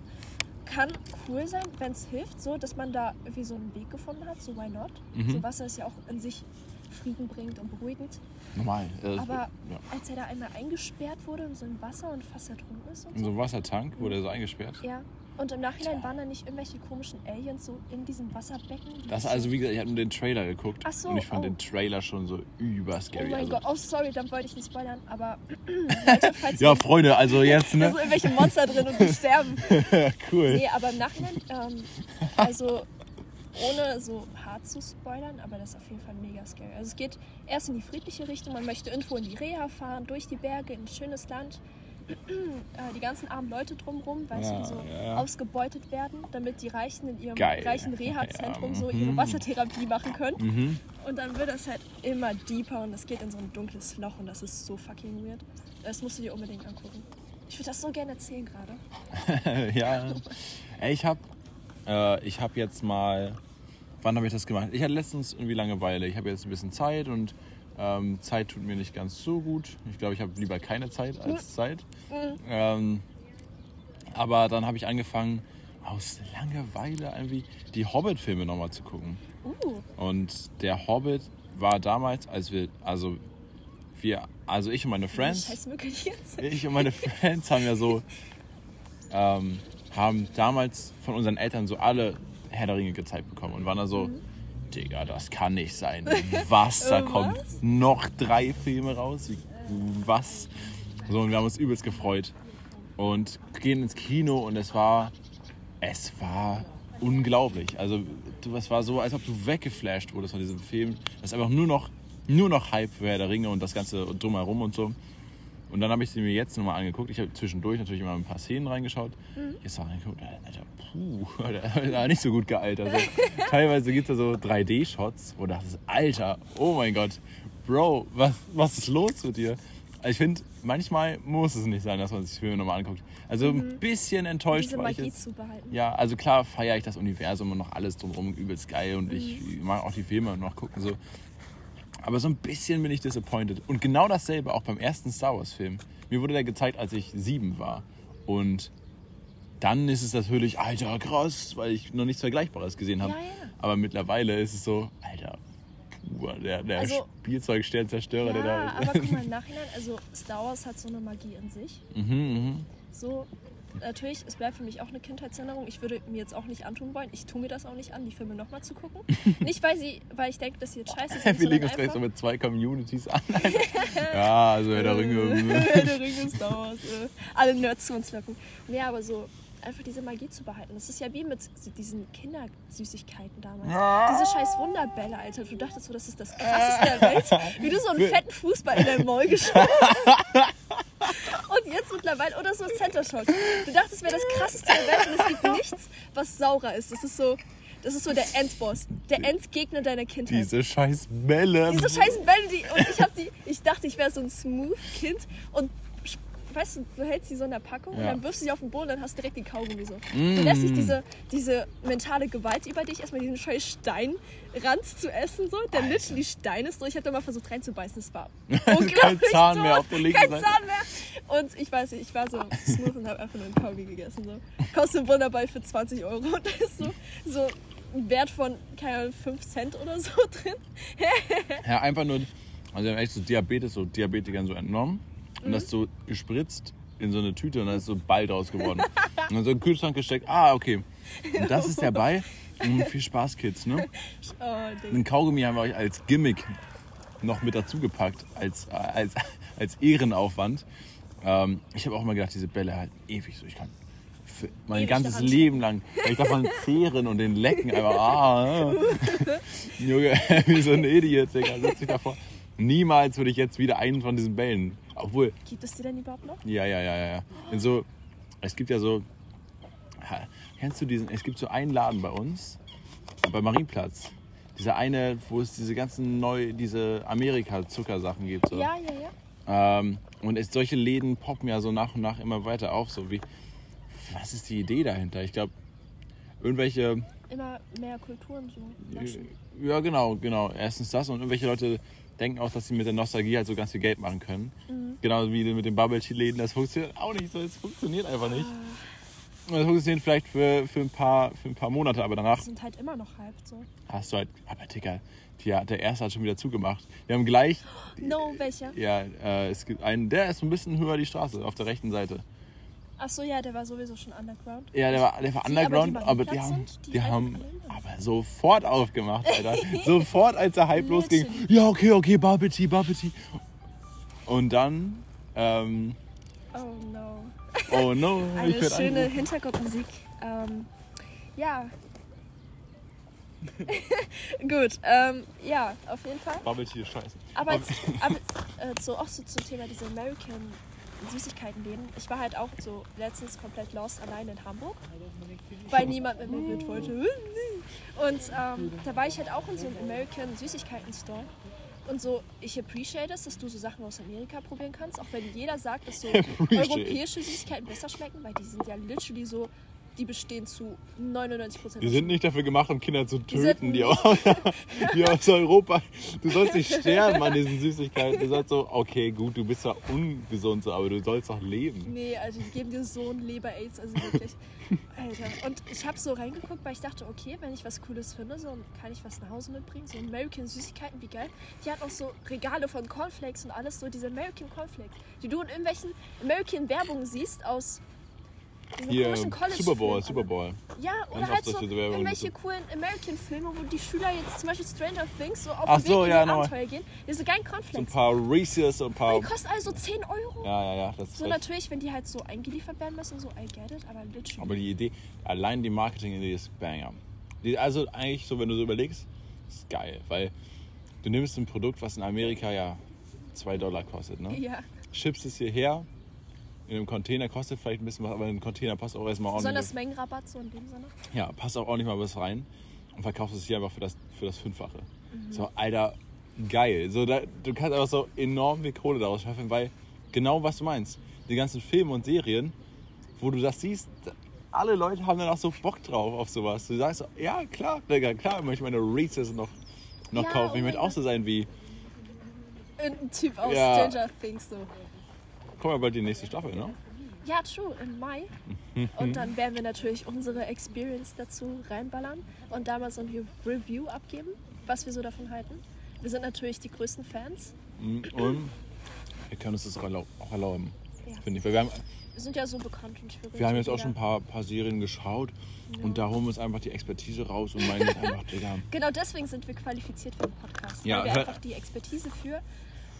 kann cool sein, wenn es hilft, so, dass man da irgendwie so einen Weg gefunden hat, so why not? Mhm. So Wasser ist ja auch in sich Frieden bringt und beruhigend. Normal. Äh, Aber ja. als er da einmal eingesperrt wurde in so ein Wasser und fast ertrunken ist und In so einem Wassertank wurde er so eingesperrt. Ja. Und im Nachhinein waren da nicht irgendwelche komischen Aliens so in diesem Wasserbecken. die Das so- also, wie gesagt, ich habe nur den Trailer geguckt. Ach so, und ich fand oh. den Trailer schon so über Oh scary. mein also, Gott, oh sorry, dann wollte ich nicht spoilern, aber Leute, falls Ja, ihr- Freunde, also jetzt, da ne? sind irgendwelche Monster drin und die sterben. cool. Nee, aber im Nachhinein, ähm, also ohne so hart zu spoilern, aber das ist auf jeden Fall mega scary. Also es geht erst in die friedliche Richtung, man möchte irgendwo in die Reha fahren, durch die Berge, in ein schönes Land. Äh, die ganzen armen Leute drumherum, weißt Ja, du, die so ja, ja. ausgebeutet werden, damit die Reichen in ihrem Geil. reichen Reha-Zentrum Ja, so ihre mhm. Wassertherapie machen können. Mhm. Und dann wird das halt immer deeper und es geht in so ein dunkles Loch und das ist so fucking weird. Das musst du dir unbedingt angucken. Ich würde das so gerne erzählen gerade. ja. Ey, ich habe äh, ich hab jetzt mal. Wann habe ich das gemacht? Ich hatte letztens irgendwie Langeweile. Ich habe jetzt ein bisschen Zeit und ähm, Zeit tut mir nicht ganz so gut. Ich glaube, ich habe lieber keine Zeit als Zeit. Ähm, aber dann habe ich angefangen, aus Langeweile irgendwie die Hobbit-Filme nochmal zu gucken. Uh, Und der Hobbit war damals, als wir, also wir, also ich und meine Friends, ich und meine Friends haben ja so, ähm, haben damals von unseren Eltern so alle Herr der Ringe gezeigt bekommen und waren da so, Digga, das kann nicht sein. Was? Da kommt noch drei Filme raus? Was? So, und wir haben uns übelst gefreut. Und gehen ins Kino und es war, es war unglaublich. Also, du, es war so, als ob du weggeflasht wurdest von diesem Film. Das ist einfach nur noch, nur noch Hype für Herr der Ringe und das Ganze drumherum und so. Und dann habe ich sie mir jetzt nochmal angeguckt. Ich habe zwischendurch natürlich immer ein paar Szenen reingeschaut. Jetzt habe ich reingeguckt, Alter, puh, der war nicht so gut gealtert. Also, teilweise gibt es da so 3D-Shots, wo du dachtest, Alter, oh mein Gott, Bro, was, was ist los mit dir? Also ich finde, manchmal muss es nicht sein, dass man sich die Filme nochmal anguckt. Also ein bisschen enttäuscht Diese war ich jetzt. zu behalten. Ja, also klar feiere ich das Universum und noch alles drumherum übelst geil und ich Mhm. mag auch die Filme noch gucken so. Aber so ein bisschen bin ich disappointed. Und genau dasselbe auch beim ersten Star Wars Film. Mir wurde der gezeigt, als ich sieben war. Und dann ist es natürlich, alter, krass, weil ich noch nichts Vergleichbares gesehen habe. Ja, ja. Aber mittlerweile ist es so, alter, puh, der, der Also- Spielzeugsternzerstörer, der da Ja, ist. aber guck mal, im Nachhinein, also Star Wars hat so eine Magie in sich. mhm, mhm. So, natürlich, es bleibt für mich auch eine Kindheitserinnerung. Ich würde mir jetzt auch nicht antun wollen. Ich tue mir das auch nicht an, die Filme nochmal zu gucken. nicht, weil sie, weil ich denke, dass sie jetzt scheiße sind, Wir legen uns gleich so mit zwei Communities an. ja, also Herr der Ringe. Herr der Ringe, Star Wars. Äh, alle Nerds zu uns locken. Nee, aber so einfach diese Magie zu behalten. Das ist ja wie mit diesen Kindersüßigkeiten damals. Diese scheiß Wunderbälle, Alter. Du dachtest so, das ist das krasseste der Welt. Wie du so einen fetten Fußball in dein Maul geschoben hast. Jetzt mittlerweile, oder so Center Shock. Du dachtest, es wäre das krasseste der Welt und es gibt nichts, was saurer ist. Das ist so, das ist so der Endboss. Der Endgegner deiner Kindheit. Diese scheiß Bälle. Diese scheiß Bälle, die. Und ich hab die. Ich dachte, ich wäre so ein Smooth-Kind und. Weißt du, du hältst die so in der Packung und Ja. dann wirfst du sie auf den Boden und dann hast du direkt die Kaugummi so. Mm. Du lässt dich diese, diese mentale Gewalt über dich, erstmal diesen scheiß Steinranz zu essen, so, der literally Stein ist. So, ich habe da mal versucht reinzubeißen, es war unglaublich Kein Zahn mehr tot. auf der linken Kein Seite. Zahn mehr. Und ich weiß nicht, ich war so smooth und habe einfach nur einen Kaugummi gegessen. So. Kostet ein Wunderball für 20 Euro und da ist so, so ein Wert von, keine Ahnung, 5 Cent oder so drin. Ja, einfach nur, also wir haben echt so Diabetes, so Diabetikern so entnommen und das so gespritzt in so eine Tüte und dann ist so ein Ball draus geworden. und dann so in den Kühlschrank gesteckt, ah, okay. Und das ist der Ball. Mm, viel Spaß, Kids, ne? Oh. Ein Kaugummi haben wir euch als Gimmick noch mit dazu gepackt, als, äh, als, als Ehrenaufwand. Ähm, ich habe auch immer gedacht, diese Bälle halten ewig so. Ich kann für mein Ewig ganzes daran Leben lang, ich davon zehren und den lecken einfach. Ah. Junge, wie so ein Idiot, Digga, sitze ich davor. Niemals würde ich jetzt wieder einen von diesen Bällen. Obwohl, Gibt es die denn überhaupt noch? ja, ja, ja, ja. In so, es gibt ja so, kennst du diesen, es gibt so einen Laden bei uns, bei Marienplatz. Dieser eine, wo es diese ganzen neu, diese Amerika-Zuckersachen gibt. So. Ja, ja, ja. Ähm, und es, solche Läden poppen ja so nach und nach immer weiter auf. So wie, was ist die Idee dahinter? Ich glaube, irgendwelche, Immer mehr Kulturen so. naschen. ja genau, genau. Erstens das und irgendwelche Leute denken auch, dass sie mit der Nostalgie halt so ganz viel Geld machen können. Mhm. Genauso wie mit den Bubble Tea Läden. Das funktioniert auch nicht so. Es funktioniert einfach nicht. Und Das funktioniert vielleicht für, für, ein paar, für ein paar Monate, aber danach Die sind halt immer noch hyped so. hast du halt. Aber Digga, die, der erste hat schon wieder zugemacht. Wir haben gleich. No, welcher? Ja, äh, es gibt einen, der ist so ein bisschen höher die Straße, auf der rechten Seite. Ach so, ja, der war sowieso schon underground. Ja, der war, der war Die underground, aber aber die die, Marienplatz haben, sind, die die haben aber sofort aufgemacht, Alter. sofort, als der Hype losging. Ja, okay, okay, Bubble Tea, Bubble Tea. Und dann, ähm, Oh no. oh no, Eine ich schöne angerufen. Hintergrundmusik. Ähm, ja. Gut, ähm, ja, auf jeden Fall. Bubble Tea ist scheiße. Aber, jetzt, aber äh, so auch so zum Thema diese American Süßigkeitenläden. Ich war halt auch so letztens komplett lost allein in Hamburg, weil niemand mit mir mit wollte. Und ähm, da war ich halt auch in so einem American Süßigkeiten-Store. Und so, ich appreciate es, dass du so Sachen aus Amerika probieren kannst, auch wenn jeder sagt, dass so europäische Süßigkeiten besser schmecken, weil die sind ja literally so, die bestehen zu 99 Prozent. Die sind nicht dafür gemacht, um Kinder zu töten, die, aus, die aus Europa. Du sollst nicht sterben an diesen Süßigkeiten. Du sagst so, okay, gut, du bist zwar ungesund, so, aber du sollst doch leben. Nee, also die geben dir so ein Leber-Aids, also wirklich. Alter. Und ich habe so reingeguckt, weil ich dachte, okay, wenn ich was Cooles finde, so kann ich was nach Hause mitbringen. So American Süßigkeiten, wie geil. Die hat auch so Regale von Cornflakes und alles, so diese American Cornflakes, die du in irgendwelchen American Werbungen siehst aus diesen Hier, komischen college Super Bowl, Super Bowl. Ja, oder Ganz halt so irgendwelche coolen American-Filme, wo die Schüler jetzt zum Beispiel Stranger Things so auf Ach den so, Weg in ja, die genau. Abenteuer gehen. Diese geilen So ein Cornflakes. paar Reese's und ein paar. Die kosten also 10 Euro. Ja, ja, ja. Das ist So recht. natürlich, wenn die halt so eingeliefert werden müssen, so I get it, aber literally. Aber die Idee, allein die Marketing-Idee ist Banger. Die, also eigentlich so, wenn du so überlegst, ist geil, weil du nimmst ein Produkt, was in Amerika ja 2 Dollar kostet, ne? ja. Schippst es hierher, in einem Container kostet vielleicht ein bisschen was, aber in einen Container passt auch erstmal ordentlich. Besonders Mengenrabatt so in dem Sinne. Ja, passt auch ordentlich mal was rein und verkaufst es hier einfach für das, für das Fünffache. Mhm. So, Alter, geil. So, da, du kannst einfach so enorm viel Kohle daraus schaffen, weil genau was du meinst. Die ganzen Filme und Serien, wo du das siehst, alle Leute haben dann auch so Bock drauf auf sowas. Du sagst, so, ja, klar, Digga, klar, ich möchte meine Reese's noch, noch Ja, kaufen. Ich möchte auch so sein wie, Irgendein Typ aus Ja. Stranger Things so. Komm mal bald die nächste Staffel, ne? Ja, true, im Mai. Und dann werden wir natürlich unsere Experience dazu reinballern und da mal so ein Review abgeben, was wir so davon halten. Wir sind natürlich die größten Fans. Mhm, Und wir können uns das auch erlau- auch erlauben, Ja. finde ich. Weil wir haben, Wir sind ja so bekannt und will Wir haben jetzt auch schon ein paar, paar Serien geschaut und da holen wir uns einfach die Expertise raus und meinen einfach, Digga, Genau deswegen sind wir qualifiziert für den Podcast. Ja, weil wir einfach die Expertise für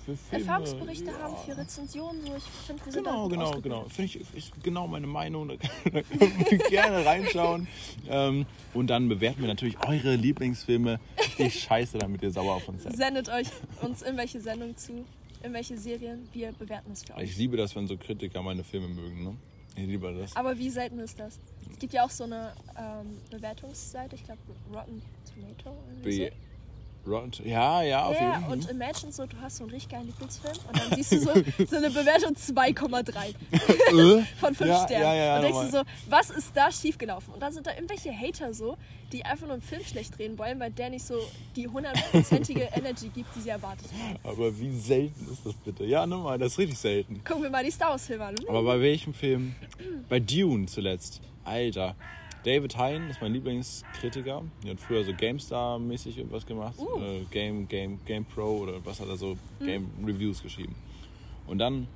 für Filme, Erfahrungsberichte ja. haben, für Rezensionen. So. Ich finde, wir Genau, genau, genau. Finde ich ist genau meine Meinung. Da können wir gerne reinschauen. Ähm, und dann bewerten wir natürlich eure Lieblingsfilme. Richtig scheiße, damit ihr sauer auf uns seid. Sendet euch uns in welche Sendung zu, in welche Serien. Wir bewerten es für euch. Ich liebe das, wenn so Kritiker meine Filme mögen. Ne? Ich liebe das. Aber wie selten ist das? Es gibt ja auch so eine ähm, Bewertungsseite, ich glaube Rotten Tomato. Be Rotten, ja, ja, auf Ja, jeden Fall. und imagine so, du hast so einen richtig geilen Lieblingsfilm und dann siehst du so, so eine Bewertung 2,3 Äh? von 5 Ja, Sternen. ja, ja, und denkst du so, was ist da schiefgelaufen? Und dann sind da irgendwelche Hater so, die einfach nur einen Film schlecht drehen wollen, weil der nicht so die hundertprozentige Energy gibt, die sie erwartet haben. Aber wie selten ist das bitte? Ja, nochmal, das ist richtig selten. Gucken wir mal die Star Wars Filme an. Aber bei welchem Film? Bei Dune zuletzt. Alter. David Hein ist mein Lieblingskritiker. Der hat früher so GameStar-mäßig irgendwas gemacht. Uh. Äh, Game, Game, Game Pro oder was hat er so? Mhm. Game Reviews geschrieben. Und dann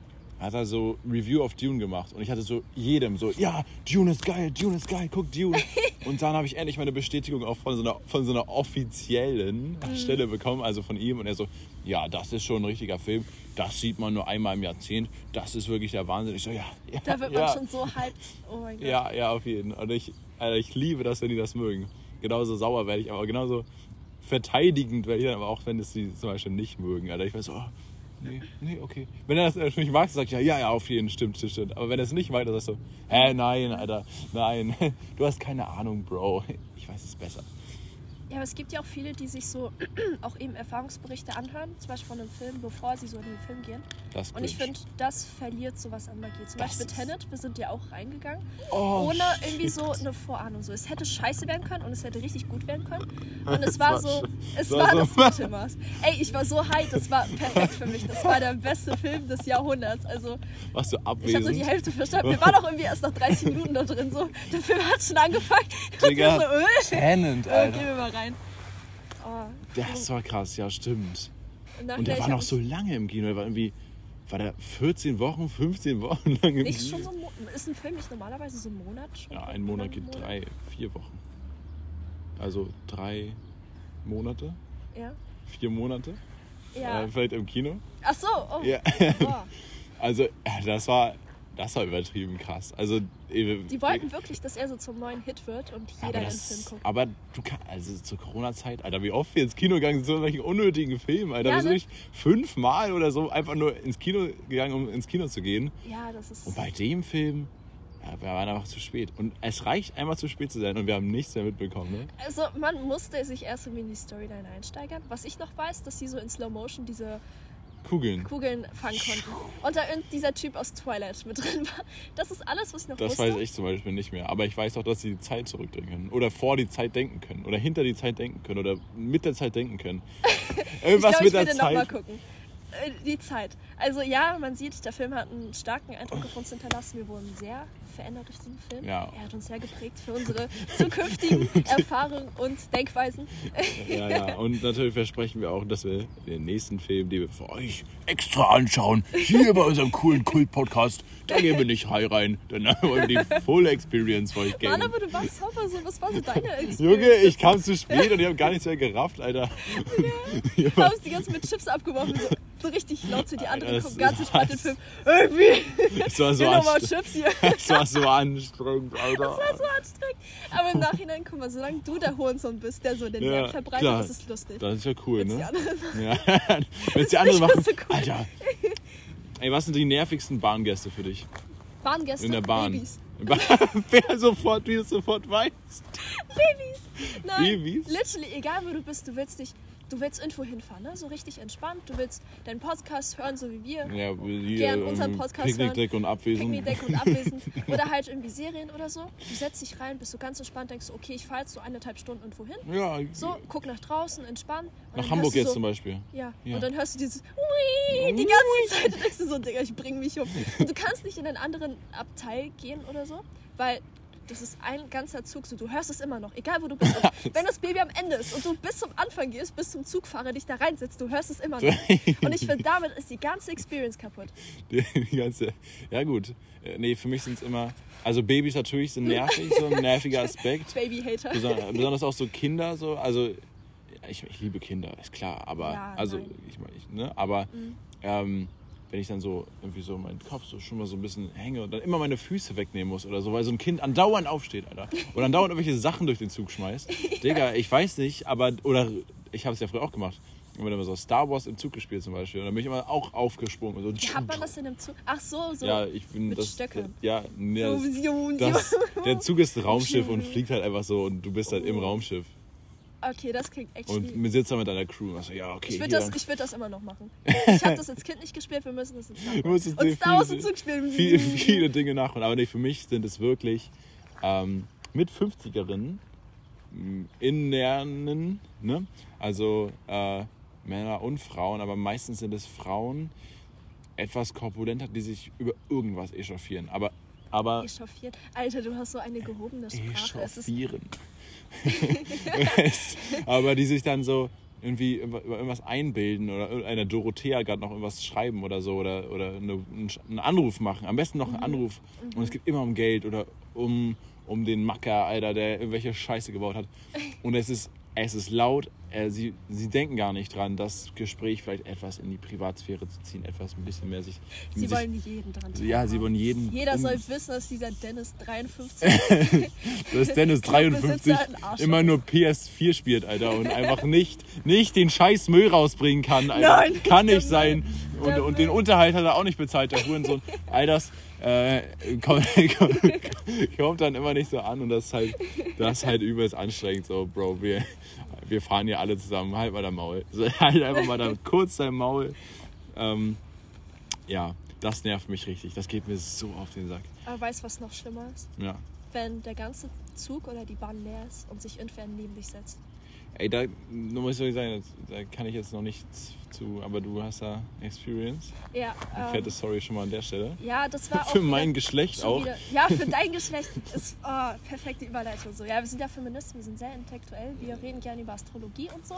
hat er so Review auf Dune gemacht. Und ich hatte so jedem so, ja, Dune ist geil, Dune ist geil, guck Dune. Und dann habe ich endlich meine Bestätigung auch von so einer, von so einer offiziellen Mhm. Stelle bekommen, also von ihm. Und er so, ja, das ist schon ein richtiger Film. Das sieht man nur einmal im Jahrzehnt. Das ist wirklich der Wahnsinn. Ich so, ja, ja. Da wird man ja. schon so hyped. Oh mein Gott. Ja, ja, auf jeden. Und ich, Alter, ich liebe das, wenn die das mögen. Genauso sauer werde ich, aber genauso verteidigend werde ich dann aber auch, wenn es die zum Beispiel nicht mögen. Alter, ich weiß so, oh, nee, nee, okay. Wenn er das äh, nicht mag, sagt ja, ja, ja, auf jeden, stimmt, stimmt, stimmt. Aber wenn er es nicht mag, dann sagst du, hä, nein, Alter, nein. Du hast keine Ahnung, Bro. Ich weiß es besser. Ja, aber es gibt ja auch viele, die sich so auch eben Erfahrungsberichte anhören, zum Beispiel von einem Film, bevor sie so in den Film gehen. Das Und ich finde, das verliert sowas an Magie. Zum Das Beispiel Tenet, wir sind ja auch reingegangen, Oh, ohne irgendwie shit. so eine Vorahnung. So, es hätte scheiße werden können und es hätte richtig gut werden können. Und es war war so, es war war so- das gute Maß. Ey, ich war so hyped, das war perfekt für mich. Das war der beste Film des Jahrhunderts. Also, Warst du ich habe abwesend? so die Hälfte verstanden. Wir waren auch irgendwie erst nach 30 Minuten da drin. So, der Film hat schon angefangen. Digga, so, äh, Tenant, äh, Alter. gehen wir mal rein. Oh, Das war krass, ja, stimmt. nachher, Und der war noch so lange im Kino. Der war irgendwie, war der 14 Wochen, 15 Wochen lang im Nicht Kino? schon so ein Ist ein Film nicht normalerweise so ein Monat? Schon Ja, ein Monat geht drei, vier Wochen. Also drei Monate, Ja. vier Monate, ja. äh, vielleicht im Kino. Ach so, oh. Ja. Boah. Also, das war, das war übertrieben krass. Also, Die wollten wirklich, dass er so zum neuen Hit wird und jeder den Film guckt. aber du kannst, also zur Corona-Zeit, Alter, wie oft wir ins Kino gegangen sind, so solchen unnötigen Filmen, Alter. Ja, wir sind ne? nicht fünfmal oder so einfach nur ins Kino gegangen, um ins Kino zu gehen. Ja, das ist. Und bei dem Film, ja, wir waren einfach zu spät. Und es reicht einmal zu spät zu sein und wir haben nichts mehr mitbekommen. Ne? Also man musste sich erst irgendwie in die Storyline einsteigern. Was ich noch weiß, dass sie so in Slow Motion diese Kugeln. Kugeln fangen konnten. Und da irgend dieser Typ aus Twilight mit drin war. Das ist alles, was ich noch Das wusste. weiß ich zum Beispiel nicht mehr. Aber ich weiß auch, dass sie die Zeit zurückdrehen können. Oder vor die Zeit denken können. Oder hinter die Zeit denken können. Oder mit der Zeit denken können. Ich Irgendwas glaube, mit ich will der den nochmal Zeit. gucken. Äh, Die Zeit. Also ja, man sieht, der Film hat einen starken Eindruck auf uns hinterlassen. Wir wurden sehr verändert durch diesen Film. Ja. Er hat uns sehr geprägt für unsere zukünftigen Erfahrungen und Denkweisen. Ja, ja. Und natürlich versprechen wir auch, dass wir den nächsten Film, den wir für euch extra anschauen, hier bei unserem coolen Kult-Podcast, da gehen wir nicht high rein. Dann wollen wir die Full Experience für euch geben. Mann, aber du warst super so. Was war so deine Experience? Junge, ich kam zu spät und ich habe gar nichts mehr gerafft, Alter. Du hast die ganze Zeit mit Chips abgeworfen. So, so richtig laut zu die anderen Das gucken ganz ist entspannt den. Film. Irgendwie. Es war so, anstrengend. Es war so anstrengend, Alter. Das war so anstrengend. Aber im Nachhinein, guck mal, solange du der Hohensohn bist, der so den Ja, verbreitet, klar. ist es lustig. Das ist ja cool, die ne? Wenn es die anderen machen. so cool. Alter. Ey, was sind die nervigsten Bahngäste für dich? Bahngäste, In der Bahn. Babys. Wer sofort, wie du es sofort weißt. Babys. Nein, Babys? literally, egal wo du bist, du willst dich, du willst irgendwo hinfahren, ne? so richtig entspannt. Du willst deinen Podcast hören, so wie wir. Ja, hier, Gern unseren Podcast Picknickdeck und Abwesen. Picknickdeck und abwesend. Oder halt irgendwie Serien oder so. Du setzt dich rein, bist so ganz entspannt, denkst so, okay, ich fahre jetzt so eineinhalb Stunden irgendwo hin. Ja, So, guck nach draußen, entspann. Nach Hamburg du jetzt so, zum Beispiel. Ja. Ja. und dann hörst du dieses Ui, die ganze Zeit. Und denkst du so, Digga, ich bring mich um. Und du kannst nicht in einen anderen Abteil gehen oder so, weil das ist ein ganzer Zug. So, du hörst es immer noch, egal wo du bist. Und wenn das Baby am Ende ist und du bis zum Anfang gehst, bis zum Zugfahrer dich da reinsetzt, du hörst es immer noch. Und ich finde, damit ist die ganze Experience kaputt. Die, die ganze. Ja, gut. Äh, Nee, für mich sind es immer. Also, Babys natürlich sind nervig, so ein nerviger Aspekt. Baby-Hater. Beson- Besonders auch so Kinder, so. Also, ich, ich liebe Kinder, ist klar. Aber, Ja, also, nein. ich meine, ich, ne? Aber, ähm, wenn ich dann so irgendwie so meinen Kopf so schon mal so ein bisschen hänge und dann immer meine Füße wegnehmen muss oder so, weil so ein Kind andauernd aufsteht, Alter. Und andauernd irgendwelche Sachen durch den Zug schmeißt. Digga, ich weiß nicht, aber, oder ich habe es ja früher auch gemacht. Ich habe immer so Star Wars im Zug gespielt zum Beispiel. Und dann bin ich immer auch aufgesprungen. und So, Hat man das in einem Zug? Ach so, so. ja, ich bin mit das. Stöcken. Ja, so, das, das, der Zug ist Raumschiff und fliegt halt einfach so und du bist halt im Raumschiff. Okay, das klingt echt Und schwierig. mir sitzt da mit deiner Crew und also, ja, okay. Ich würde das, ich würd das immer noch machen. Ich habe das als Kind nicht gespielt, wir müssen das jetzt machen. Und Star Wars Zug spielen. viele, viele Dinge nachholen. Aber nee, für mich sind es wirklich ähm, mit 50erinnen m, Internen, ne? also äh, Männer und Frauen, aber meistens sind es Frauen etwas korpulenter, die sich über irgendwas echauffieren. Aber, aber Echauffiert. Alter, du hast so eine gehobene Sprache. Es ist, echauffieren. Es- aber die sich dann so irgendwie über irgendwas einbilden oder irgendeiner Dorothea gerade noch irgendwas schreiben oder so oder, oder eine, einen Anruf machen. Am besten noch einen Anruf. Und es geht immer um Geld oder um, um den Macker, Alter, der irgendwelche Scheiße gebaut hat. Und es ist, es ist laut. Äh, sie, sie denken gar nicht dran, das Gespräch vielleicht etwas in die Privatsphäre zu ziehen, etwas ein bisschen mehr sich. sie sich, wollen jeden dran Ja, sie wollen jeden. Jeder soll wissen, dass dieser Dennis 53 dass Dennis 53 Clubbesitzer ein Arschloch immer nur PS4 spielt, Alter, und einfach nicht, nicht den scheiß Müll rausbringen kann, Alter. Nein, kann nicht sein. Und, und den. Unterhalt hat er auch nicht bezahlt, der Hurensohn. All das äh, kommt, kommt, dann immer nicht so an und das ist halt, das ist halt übelst anstrengend. So, Bro, wir, wir fahren hier alle zusammen, halt mal dein Maul. So, halt einfach mal da kurz dein Maul. Ähm, ja, das nervt mich richtig. Das geht mir so auf den Sack. Aber weißt du, was noch schlimmer ist? Ja. Wenn der ganze Zug oder die Bahn leer ist und sich irgendwer neben dich setzt. Ey, da muss ich sagen, da kann ich jetzt noch nichts zu, aber du hast da Experience. Ja, ähm, Fette Sorry schon mal an der Stelle. ja das war auch Für mein Geschlecht auch. Wieder. Ja, für dein Geschlecht ist oh, perfekte Überleitung so. Ja, wir sind ja Feministen, wir sind sehr intellektuell, wir reden gerne über Astrologie und so.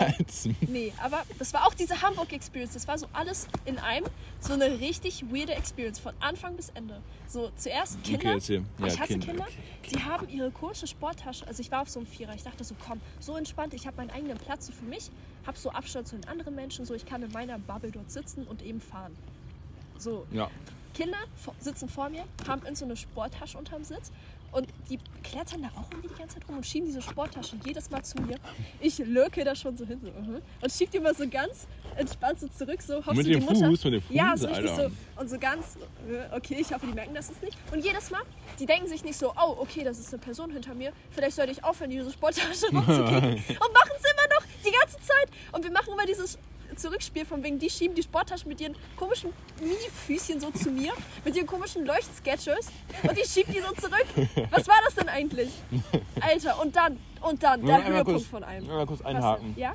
Äh, Als- nee, aber das war auch diese Hamburg-Experience. Das war so alles in einem. So eine richtig weirde Experience von Anfang bis Ende. So zuerst Kinder. Okay. Ja, ich hasse Kinder, Kinder. okay, Die haben ihre komische Sporttasche. Also ich war auf so einem Vierer. Ich dachte so, komm, so entspannt. Ich habe meinen eigenen Platz so für mich. Habe so Abstand zu den anderen Menschen. So ich kann in meiner Bubble dort sitzen und eben fahren. So, Ja. Kinder sitzen vor mir, haben in so eine Sporttasche unterm Sitz und die klettern da auch irgendwie die ganze Zeit rum und schieben diese Sporttasche jedes Mal zu mir. Ich lürke da schon so hin so, mhm, und schieb die mal so ganz entspannt so zurück, so Mit du, die dem Mutter, Fuß, mit dem Fuß, Ja, so richtig Alter. so. Und so ganz, äh, okay, ich hoffe, die merken das jetzt nicht. Und jedes Mal, die denken sich nicht so, oh, okay, das ist eine Person hinter mir, vielleicht sollte ich aufhören, diese Sporttasche rumzukicken. und machen es immer noch die ganze Zeit. Und wir machen immer dieses Zurückspiel von wegen, die schieben die Sporttasche mit ihren komischen Mini-Füßchen so zu mir, mit ihren komischen Leuchtsketchers und ich schieb die so zurück. Was war das denn eigentlich? Alter, und dann, und dann, der Höhepunkt kurz- von allem. Einmal kurz einhaken. Ja?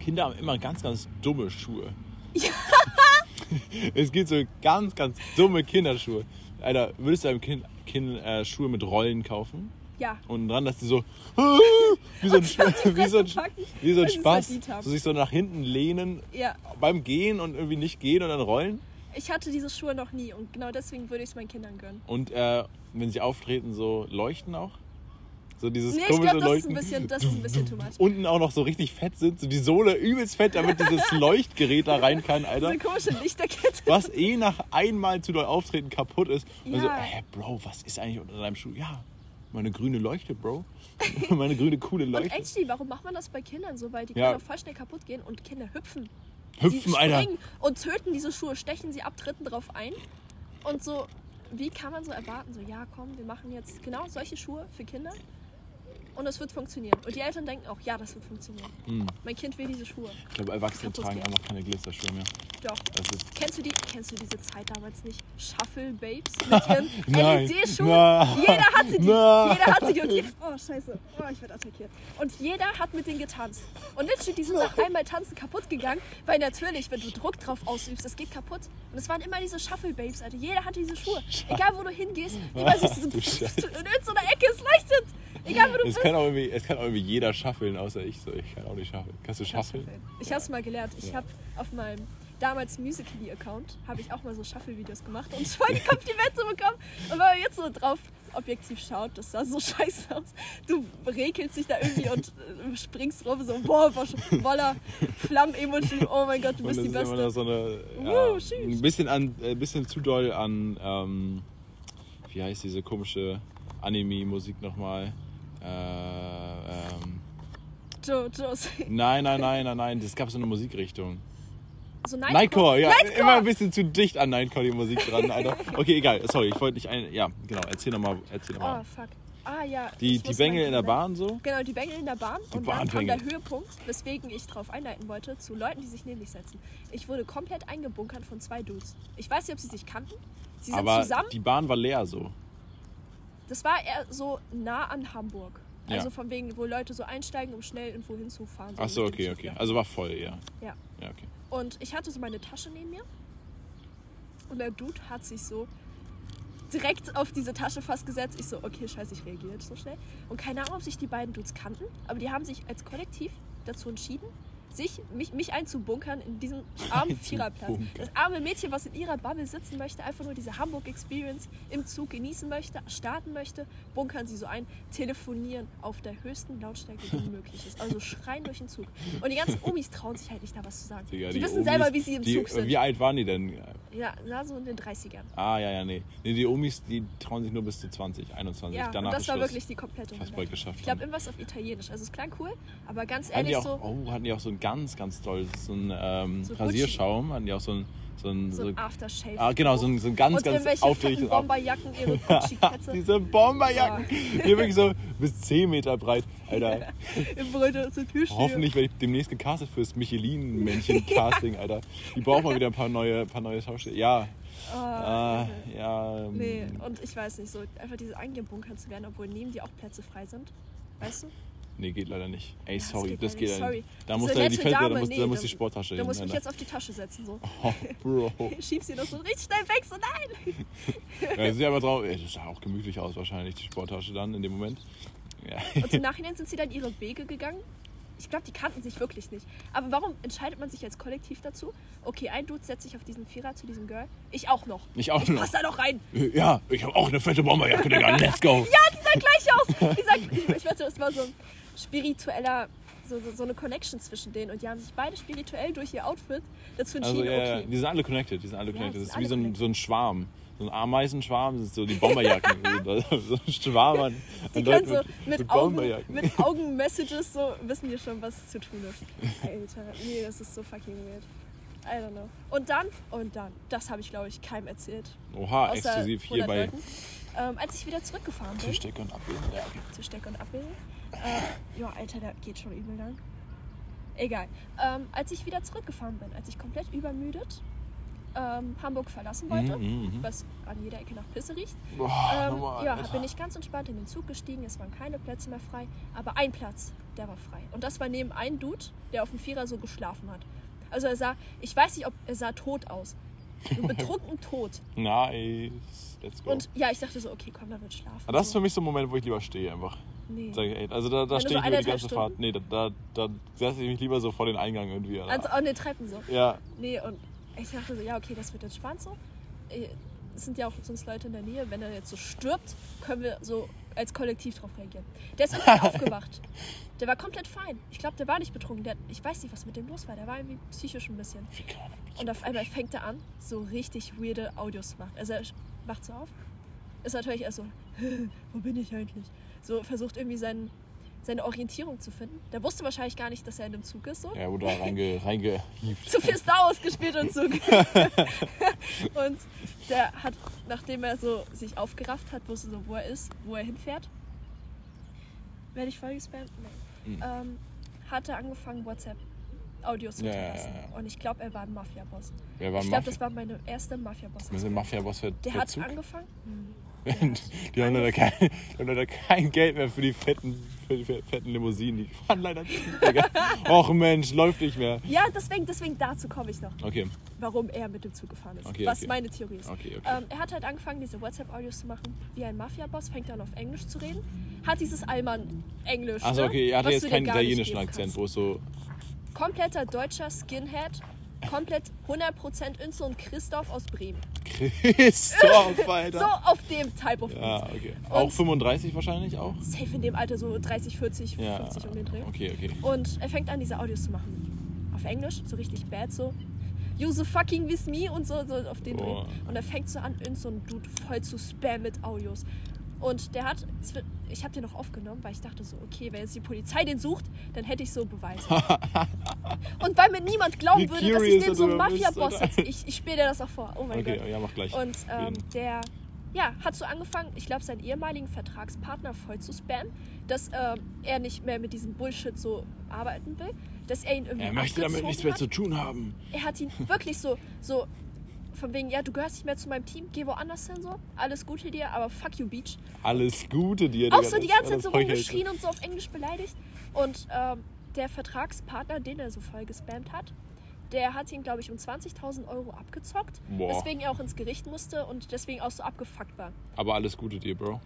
Kinder haben immer ganz, ganz dumme Schuhe. es gibt so ganz, ganz dumme Kinderschuhe. Alter, würdest du einem Kind, kind äh, Schuhe mit Rollen kaufen? Ja. Und dran, dass die so wie so ein, Und die wie so ein, wie so ein Spaß, so sich so nach hinten lehnen Ja. beim Gehen und irgendwie nicht gehen und dann rollen. Ich hatte diese Schuhe noch nie und genau deswegen würde ich es meinen Kindern gönnen. Und äh, wenn sie auftreten, so leuchten auch. So dieses Nee, ich komische glaube, das ist Leuchten. ein bisschen, das ist ein bisschen too much. Unten auch noch so richtig fett sind, so die Sohle übelst fett, damit dieses Leuchtgerät da rein kann, Alter. Diese komische Lichterkette. Was eh nach einmal zu doll auftreten kaputt ist. Und Ja. so, hä, Bro, was ist eigentlich unter deinem Schuh? Ja, meine grüne Leuchte, Bro. meine grüne, coole Und Leuchte. actually, warum macht man das bei Kindern so? Weil die Ja. können voll schnell kaputt gehen und Kinder hüpfen. Hüpfen, sie Alter. und töten diese Schuhe, stechen sie ab, treten drauf ein. Und so, wie kann man so erwarten, so, ja, komm, wir machen jetzt genau solche Schuhe für Kinder und es wird funktionieren. Und die Eltern denken auch, ja, das wird funktionieren. Hm. Mein Kind will diese Schuhe. Ich glaube, Erwachsene Kaputt tragen gehen. einfach keine Glisterschuhe mehr. Doch. Kennst du die? Kennst du diese Zeit damals nicht? Shuffle Babes mit ihren. LED-Schuhen. Jeder hatte die. Nein. Jeder hatte die. Und die oh scheiße. Oh, ich werde attackiert. Und jeder hat mit denen getanzt. Und literally, die sind nach einmal tanzen kaputt gegangen, weil natürlich, wenn du Druck drauf ausübst, das geht kaputt. Und es waren immer diese Shuffle Babes, Alter. Jeder hatte diese Schuhe. Egal wo du hingehst, überall siehst du so in so einer Ecke, es leuchtet. Egal wo du bist. Kann, auch irgendwie, es kann auch irgendwie jeder schaffeln, außer ich. So, ich kann auch nicht schaffeln. Kannst du schaffeln? Ich habe es mal gelernt. Ich habe auf meinem damals Musical.ly-Account habe ich auch mal so Shuffle-Videos gemacht und voll die Komplimente bekommen. Und wenn man jetzt so drauf objektiv schaut, das sah so scheiße aus. Du rekelst dich da irgendwie und äh, springst rum, so boah, voller Flammen-Emoji. Oh mein Gott, du bist die Beste. so eine, Uh, ja, tschüss. ein bisschen an, äh, ein bisschen zu doll an, ähm, wie heißt diese komische Anime-Musik nochmal? Äh, ähm, Joe. nein, nein, nein, nein, nein, das gab so eine Musikrichtung. So Nightcore, ja, Nightcore! immer ein bisschen zu dicht an Nightcore die Musik dran, Alter. Okay, egal, sorry, ich wollte nicht ein, ja, genau, erzähl nochmal, erzähl Oh, nochmal. fuck. Ah, ja. Die, die Bengel mal in der Bahn so? Genau, die Bengel in der Bahn. Die und dann kam der Höhepunkt, weswegen ich darauf einleiten wollte, zu Leuten, die sich neben mich setzen. Ich wurde komplett eingebunkert von zwei Dudes. Ich weiß nicht, ob sie sich kannten. Sie sind Aber zusammen. die Bahn war leer so. Das war eher so nah an Hamburg. Ja. Also von wegen, wo Leute so einsteigen, um schnell irgendwo hinzufahren. so mit dem okay, okay. Also war voll, ja. Ja. Ja, okay. Und ich hatte so meine Tasche neben mir. Und der Dude hat sich so direkt auf diese Tasche fast gesetzt. Ich so, okay, scheiße, ich reagiere jetzt so schnell. Und keine Ahnung, ob sich die beiden Dudes kannten, aber die haben sich als Kollektiv dazu entschieden, sich, mich, mich einzubunkern in diesem armen Viererplatz. Das arme Mädchen, was in ihrer Bubble sitzen möchte, einfach nur diese Hamburg-Experience im Zug genießen möchte, starten möchte, bunkern sie so ein, telefonieren auf der höchsten Lautstärke, die möglich ist. Also schreien durch den Zug. Und die ganzen Omis trauen sich halt nicht da was zu sagen. Digga, die, wissen Omis, selber, wie sie im die, Zug sind. Wie alt waren die denn? Ja, na, so in den 30ern. Ah, ja, ja, nee. Nee, die Omis, die trauen sich nur bis zu 20, 21. Ja, Danach und das war wirklich die komplette Fast Runde. bald geschafft. Ich glaube, irgendwas auf Italienisch. Also es klang cool, aber ganz die ehrlich auch, so, oh, hatten die auch so ein ganz, ganz tolles, so ein ähm, So. Rasierschaum, hatten die auch so ein, so ein, so so, ein Aftershave. ah, genau, so ein, so ein ganz, und ganz fetten Bomberjacken, ihre. Diese Bomberjacken, die wirklich so bis 10 Meter breit. Alter, Im Brüder zur Tür stehen. hoffentlich werde ich demnächst gecastet fürs Michelin-Männchen-Casting, Alter. Die brauchen mal wieder ein paar neue, paar neue Schauspieler. Ja, Ah, ah, ja. ähm, Nee, und ich weiß nicht, so einfach diese eingebunkert zu werden, obwohl neben dir auch Plätze frei sind. Weißt du? Nee, geht leider nicht. Ey, Ja, das sorry, geht das geht nicht, sorry. Da muss die nette Feld, da muss, nee, da muss da- die Sporttasche Du hin. musst mich jetzt auf die Tasche setzen, so. Oh, Bro. Schieb sie noch so richtig schnell weg, so nein! Ja, sieht aber drauf. Das sah auch gemütlich aus, wahrscheinlich, die Sporttasche dann in dem Moment. Ja. Und im Nachhinein sind sie dann ihre Wege gegangen. Ich glaube, die kannten sich wirklich nicht. Aber warum entscheidet man sich als Kollektiv dazu? Okay, ein Dude setzt sich auf diesen Vierer zu diesem Girl. Ich auch noch. Ich auch ich noch. pass da noch rein. Ja, ich habe auch eine fette Bomberjacke, Digga. Let's go. Ja, die sah gleich aus. Die sah, ich, ich wette, es war so ein spiritueller, so, so, so eine Connection zwischen denen. Und die haben sich beide spirituell durch ihr Outfit dazu Also, entschieden, ja, ja, okay. die sind alle connected. Die sind alle Ja, connected. die Das ist wie so ein, so ein Schwarm. so ein Ameisenschwarm, das ist so die Bomberjacken. so ein Schwarm an, Die können so mit, Augen, Bomberjacken. mit Augen-Messages so wissen die schon, was zu tun ist. Alter, nee, das ist so fucking weird. I don't know. Und dann, und dann, das habe ich glaube ich keinem erzählt. Oha, Außer exklusiv hier 100 bei Leuten. Ähm, als ich wieder zurückgefahren bin, Tischdecke und Abwählen. Ja, zu und Abwählen. Äh, ja, Alter, der geht schon übel lang. Egal. Ähm, als ich wieder zurückgefahren bin, als ich komplett übermüdet ähm, Hamburg verlassen wollte, Mhm, mhm. was an jeder Ecke nach Pisse riecht, Boah, ähm, normal, ja, Alter. bin ich ganz entspannt in den Zug gestiegen. Es waren keine Plätze mehr frei, aber ein Platz, der war frei. Und das war neben einem Dude, der auf dem Vierer so geschlafen hat. Also er sah, ich weiß nicht, ob er sah tot aus. Betrunken tot. Nice. Let's go. Und ja, ich dachte so, okay, komm, da wird schlafen. Aber das ist für mich so ein Moment, wo ich lieber stehe einfach. nee. Sag ich, ey, also da, da Wenn du stehe so ich über die ganze Stunden? Fahrt. Nee, da, da, da setze ich mich lieber so vor den Eingang irgendwie. Alter. Also an den Treppen so. ja, Nee, und ich dachte so, ja, okay, das wird entspannt so. Äh, Es sind ja auch sonst Leute in der Nähe. Wenn er jetzt so stirbt, können wir so als Kollektiv drauf reagieren. Der ist irgendwie aufgewacht. Der war komplett fein. Ich glaube, der war nicht betrunken. Der, ich weiß nicht, was mit dem los war. Der war irgendwie psychisch ein bisschen. Und auf einmal fängt er an, so richtig weirde Audios zu machen. Also er wacht so auf. Ist natürlich erst so, wo bin ich eigentlich? So versucht irgendwie seinen, seine Orientierung zu finden. Der wusste wahrscheinlich gar nicht, dass er in einem Zug ist. So. Ja, reinge, reingehieft. zu viel Star Wars gespielt im Zug. und der hat, nachdem er so sich aufgerafft hat, wusste so, wo er ist, wo er hinfährt. Werde ich voll gespammt? Nein. Mhm. Ähm, hat er angefangen, WhatsApp-Audios zu Ja, hinterlassen. ja, ja. Und ich glaube, er war ein Mafia-Boss. Ich glaube, Mafia? das war meine erste Mafia-Boss. Sind Mafia-Boss Der hat Zug. angefangen. Hm. Die haben leider kein, die haben leider kein Geld mehr für die fetten, für die fetten Limousinen. Die fahren leider nicht. Och Mensch, läuft nicht mehr. Ja, deswegen, deswegen dazu komme ich noch, Okay, warum er mit dem Zug gefahren ist. Okay, was okay. meine Theorie ist. okay. Ähm, er hat halt angefangen, diese WhatsApp-Audios zu machen, wie ein Mafia-Boss, fängt an auf Englisch zu reden, hat dieses Allmann-Englisch. Achso, ne? okay, er hatte jetzt keinen italienischen Akzent, wo es so. Kompletter deutscher Skinhead, komplett 100%Ünze und Christoph aus Bremen. Christoph, Alter. So auf dem Type of Ja, okay. Und- Auch 35 wahrscheinlich auch? Safe in dem Alter so 30, 40, Ja. 50 um den Dreh. Okay, okay. Und er fängt an, diese Audios zu machen. Auf Englisch, so richtig bad, so. You so fucking with me und so, so auf den Dreh. Boah. Und er fängt so an, so ein Dude voll zu spammen mit Audios. Und der hat, ich habe den noch aufgenommen, weil ich dachte so, okay, wenn jetzt die Polizei den sucht, dann hätte ich so Beweise. und weil mir niemand glauben Wie würde, dass ich neben so Mafia-Boss sitze. Ich, ich spiele dir das auch vor. Oh mein Okay, Gott. ja, mach gleich. Und ähm, der ja, hat so angefangen, ich glaube, seinen ehemaligen Vertragspartner voll zu spammen, dass ähm, er nicht mehr mit diesem Bullshit so arbeiten will, dass er ihn irgendwie. er möchte damit nichts mehr hat. zu tun haben. Er hat ihn wirklich so, so von wegen, ja, du gehörst nicht mehr zu meinem Team, geh woanders hin so, alles Gute dir, aber fuck you, Beach. Alles Gute dir. Auch so die ganze Zeit so rumgeschrien und so auf Englisch beleidigt. Und ähm, der Vertragspartner, den er so voll gespammt hat, der hat ihn, glaube ich, um 20.000 Euro abgezockt, Boah. weswegen er auch ins Gericht musste und deswegen auch so abgefuckt war. Aber alles Gute dir, Bro.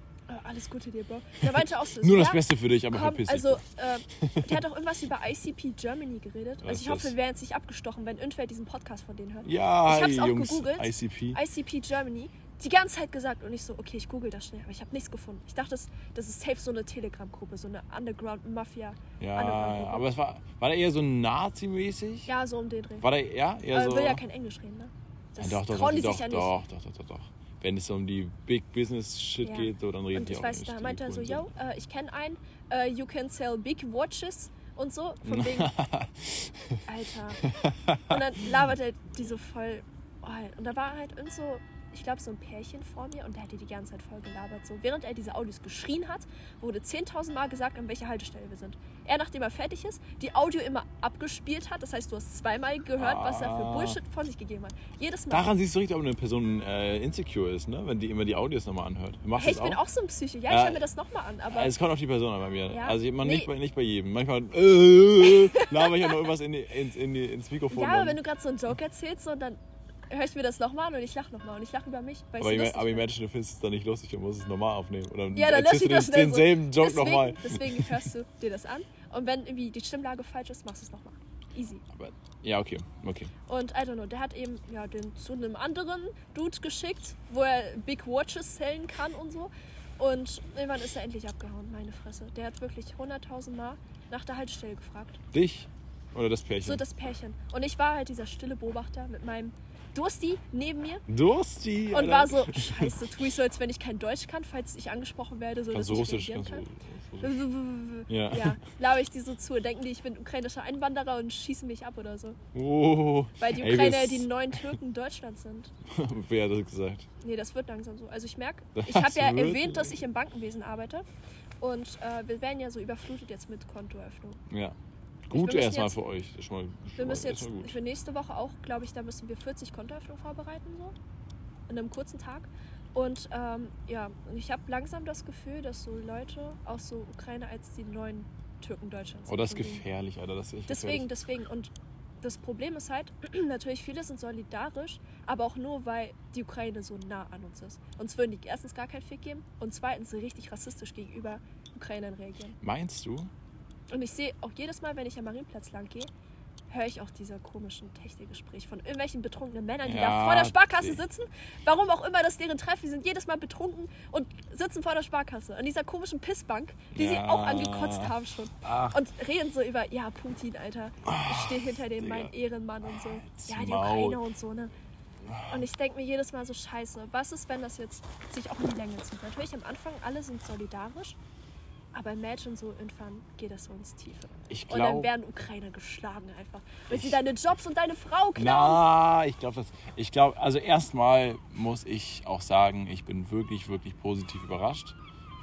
Äh, alles Gute dir, Bro. Der meinte auch so, Nur das Beste für dich, aber komm, verpiss dich. also, äh, der hat auch irgendwas über ICP Germany geredet. Was Also ich hoffe, wir werden jetzt nicht abgestochen, wenn irgendwer diesen Podcast von denen hört. ja, ich hab's auch Jungs, gegoogelt. ICP. ICP Germany. Die ganze Zeit gesagt und ich so, okay, ich google das schnell, aber ich habe nichts gefunden. Ich dachte, das, das ist safe so eine Telegram-Gruppe, so eine Underground-Mafia. Ja, Underground-Gruppe. aber es war, war der eher so Nazi-mäßig? Ja, so um den Dreh. War der, ja, eher aber so. will ja kein Englisch reden, ne? Das Ja, doch, doch, trauen doch, die doch, sich ja nicht. doch, doch, doch, doch, doch. Wenn es um die Big Business Shit Ja. geht, so, dann reden Und die ich auch weiß, Englisch, da die meinte er so, yo, äh, ich kenne einen, äh, you can sell big watches und so, von wegen, Alter. Und dann labert er die so voll, oh, und da war halt irgend so, ich glaube, so ein Pärchen vor mir und der hat die die ganze Zeit voll gelabert. So, während er diese Audios geschrien hat, wurde 10.000 Mal gesagt, an welcher Haltestelle wir sind. Er, nachdem er fertig ist, die Audio immer abgespielt hat, das heißt, du hast zweimal gehört, was er für Ah. Bullshit von sich gegeben hat. Jedes Mal. Daran siehst du richtig, ob eine Person äh, insecure ist, ne? wenn die immer die Audios nochmal anhört. Machst hey, ich bin auch? so ein Psycho. Ja, ich höre mir das nochmal an, aber... es kommt auf die Person an bei mir. Ja. Also man, Nee. nicht, bei, nicht bei jedem. Manchmal äh, laber ich auch noch irgendwas in die, ins, in die, ins Mikrofon. Ja, aber wenn du gerade so einen Joke erzählst, so, dann höre ich mir das nochmal an und ich lache nochmal und ich lache über mich. Weil aber, ich, lustig aber. Imagine, du findest es dann nicht lustig, du musst es normal aufnehmen. Oder Ja, dann erzählst du das den, schnell so. denselben Joke nochmal. deswegen hörst du dir das an und wenn irgendwie die Stimmlage falsch ist, machst du es nochmal. Easy. Aber, ja, okay, okay. Und I don't know, der hat eben ja, den zu einem anderen Dude geschickt, wo er Big Watches sellen kann und so. Und irgendwann ist er endlich abgehauen, meine Fresse. Der hat wirklich 100.000 Mal nach der Haltestelle gefragt. Dich oder das Pärchen? So das Pärchen. Und ich war halt dieser stille Beobachter mit meinem Dursti neben mir Dursti. und war so, scheiße, tue ich so, als wenn ich kein Deutsch kann, falls ich angesprochen werde, so Kannst dass du ich Russisch? reagieren Kannst kann. du Russisch? Ja. Ja, laber ich die so zu, denken die, ich bin ukrainischer Einwanderer und schießen mich ab oder so. Oh. Weil die Ukrainer wir- die neuen Türken Deutschlands sind. Wer hat das gesagt? Nee, das wird langsam so. Also ich merke, ich habe ja erwähnt, dass ich im Bankenwesen arbeite. Und äh, wir werden ja so überflutet jetzt mit Kontoeröffnung. Ja. Gut erstmal für euch. Mal, Wir müssen jetzt für nächste Woche auch, glaube ich, da müssen wir 40 Kontoeröffnungen vorbereiten, so. In einem kurzen Tag. Und ähm, ja, ich habe langsam das Gefühl, dass so Leute aus so Ukraine als die neuen Türken Deutschlands Oh, das ist gefährlich, Alter. Das ist Deswegen, gefährlich. deswegen. Und das Problem ist halt, natürlich viele sind solidarisch, aber auch nur, weil die Ukraine so nah an uns ist. Uns würden die erstens gar keinen Fick geben und zweitens richtig rassistisch gegenüber Ukrainern reagieren. Meinst du? Und ich sehe auch jedes Mal, wenn ich am Marienplatz lang gehe, höre ich auch dieser komischen Technikgespräch von irgendwelchen betrunkenen Männern, die Ja, da vor der Sparkasse sitzen. Warum auch immer das deren Treffen, die sind jedes Mal betrunken und sitzen vor der Sparkasse. An dieser komischen Pissbank, die sie Ja. auch angekotzt haben schon. Ach. Und reden so über, ja, Putin, Alter, ich stehe hinter dem, mein. Ehrenmann und so. Ja, die Maul. Ukrainer und so, ne? Und ich denke mir jedes Mal so, scheiße, was ist, wenn das jetzt sich auch in die Länge zieht? Natürlich am Anfang, alle sind solidarisch, aber imagine so, irgendwann geht das so ins Tiefe. Ich Und dann glaub- werden Ukrainer geschlagen einfach. Weil sie Ich- deine Jobs und deine Frau klauen. Na, ich glaube, das. Ich glaube, also erstmal muss ich auch sagen, ich bin wirklich, wirklich positiv überrascht,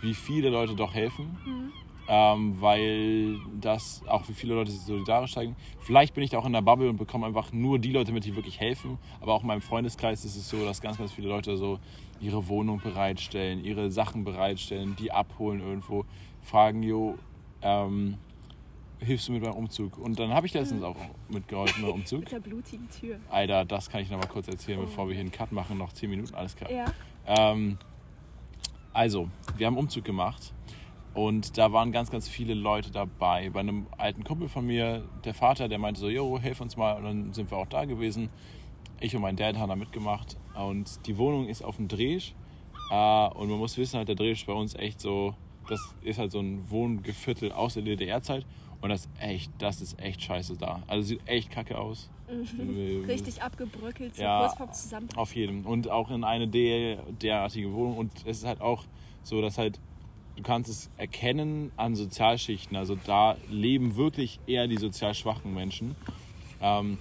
wie viele Leute doch helfen. Mhm. Ähm, weil das auch wie viele Leute sich solidarisch zeigen. Vielleicht bin ich da auch in der Bubble und bekomme einfach nur die Leute mit, die wirklich helfen. Aber auch in meinem Freundeskreis ist es so, dass ganz, ganz viele Leute so ihre Wohnung bereitstellen, ihre Sachen bereitstellen, die abholen irgendwo, fragen, jo, ähm, hilfst du mit beim Umzug? Und dann habe ich letztens auch mitgeholfen beim Umzug. Mit der blutigen Tür. Alter, das kann ich noch mal kurz erzählen, bevor wir hier einen Cut machen. Noch 10 Minuten, alles klar. Ja. Ähm, also, wir haben einen Umzug gemacht und da waren ganz, ganz viele Leute dabei. Bei einem alten Kumpel von mir, der Vater, der meinte so, jo, hilf uns mal. Und dann sind wir auch da gewesen. Ich und mein Dad haben da mitgemacht und die Wohnung ist auf dem Dreh. Äh, und man muss wissen, halt, der Dreh ist bei uns echt so, das ist halt so ein Wohngeviertel aus der DDR-Zeit. Und das ist echt, das ist echt scheiße da. Also sieht echt kacke aus. Mhm. Richtig abgebröckelt, so Ja. kurz vorm Zusammenbruch. Auf jeden. Und auch in eine der, derartige Wohnung. Und es ist halt auch so, dass halt, du kannst es erkennen an Sozialschichten. Also da leben wirklich eher die sozial schwachen Menschen. Ähm,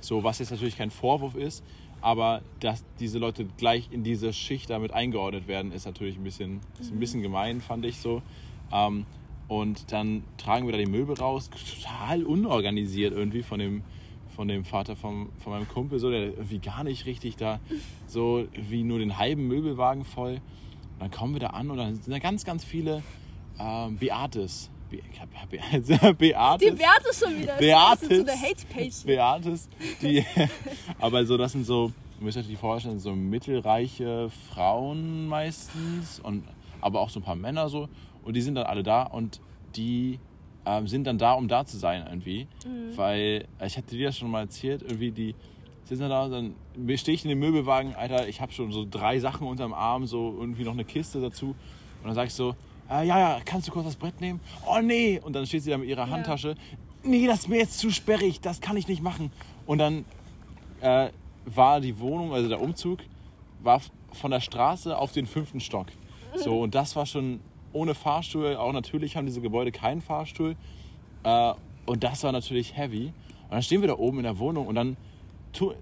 so, was jetzt natürlich kein Vorwurf ist, aber dass diese Leute gleich in diese Schicht damit eingeordnet werden, ist natürlich ein bisschen, ist ein bisschen gemein, fand ich so. Ähm, und dann tragen wir da die Möbel raus, total unorganisiert irgendwie von dem, von dem Vater vom, von meinem Kumpel, so, der irgendwie gar nicht richtig da, so wie nur den halben Möbelwagen voll. Und dann kommen wir da an und dann sind da ganz, ganz viele ähm, Beates. Be Be Beates. Die Werte schon wieder. Beatis. Das ist so eine Hate-Page. Beates, die, aber so, das sind so, ihr müsst euch die vorstellen, so mittelreiche Frauen meistens, und, aber auch so ein paar Männer so. Und die sind dann alle da und die ähm, sind dann da, um da zu sein irgendwie. Weil, äh, ich hatte dir das schon mal erzählt, irgendwie die sitzen dann da, dann stehe ich in dem Möbelwagen, Alter, ich habe schon so drei Sachen unterm Arm, so irgendwie noch eine Kiste dazu. Und dann sag ich so, äh, ja, ja, kannst du kurz das Brett nehmen? Oh nee! Und dann steht sie da mit ihrer Handtasche. Nee, das ist mir jetzt zu sperrig, das kann ich nicht machen. Und dann äh, war die Wohnung, also der Umzug, war von der Straße auf den fünften Stock. So, und das war schon ohne Fahrstuhl. Auch natürlich haben diese Gebäude keinen Fahrstuhl. Äh, und das war natürlich heavy. Und dann stehen wir da oben in der Wohnung und dann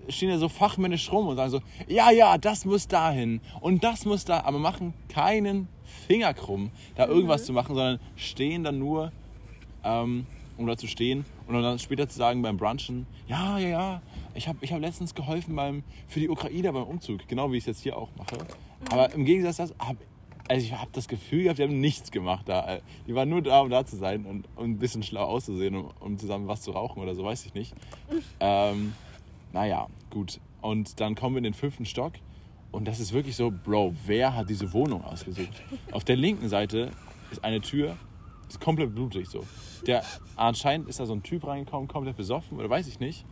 stehen da so fachmännisch rum und sagen so, ja, ja, das muss dahin und das muss da, aber machen keinen Finger krumm, da irgendwas zu machen, sondern stehen dann nur, ähm, um da zu stehen und dann später zu sagen beim Brunchen, ja, ja, ja, ich habe ich hab letztens geholfen beim, für die Ukrainer beim Umzug, genau wie ich es jetzt hier auch mache. Aber im Gegensatz dazu, hab, also ich habe das Gefühl gehabt, die haben nichts gemacht da. Die waren nur da, um da zu sein und um ein bisschen schlau auszusehen, um, um zusammen was zu rauchen oder so, weiß ich nicht. Ähm, naja, gut. Und dann kommen wir in den fünften Stock und das ist wirklich so, Bro, wer hat diese Wohnung ausgesucht? Auf der linken Seite ist eine Tür, ist komplett blutig so. Der, anscheinend ist da so ein Typ reingekommen, komplett besoffen oder weiß ich nicht.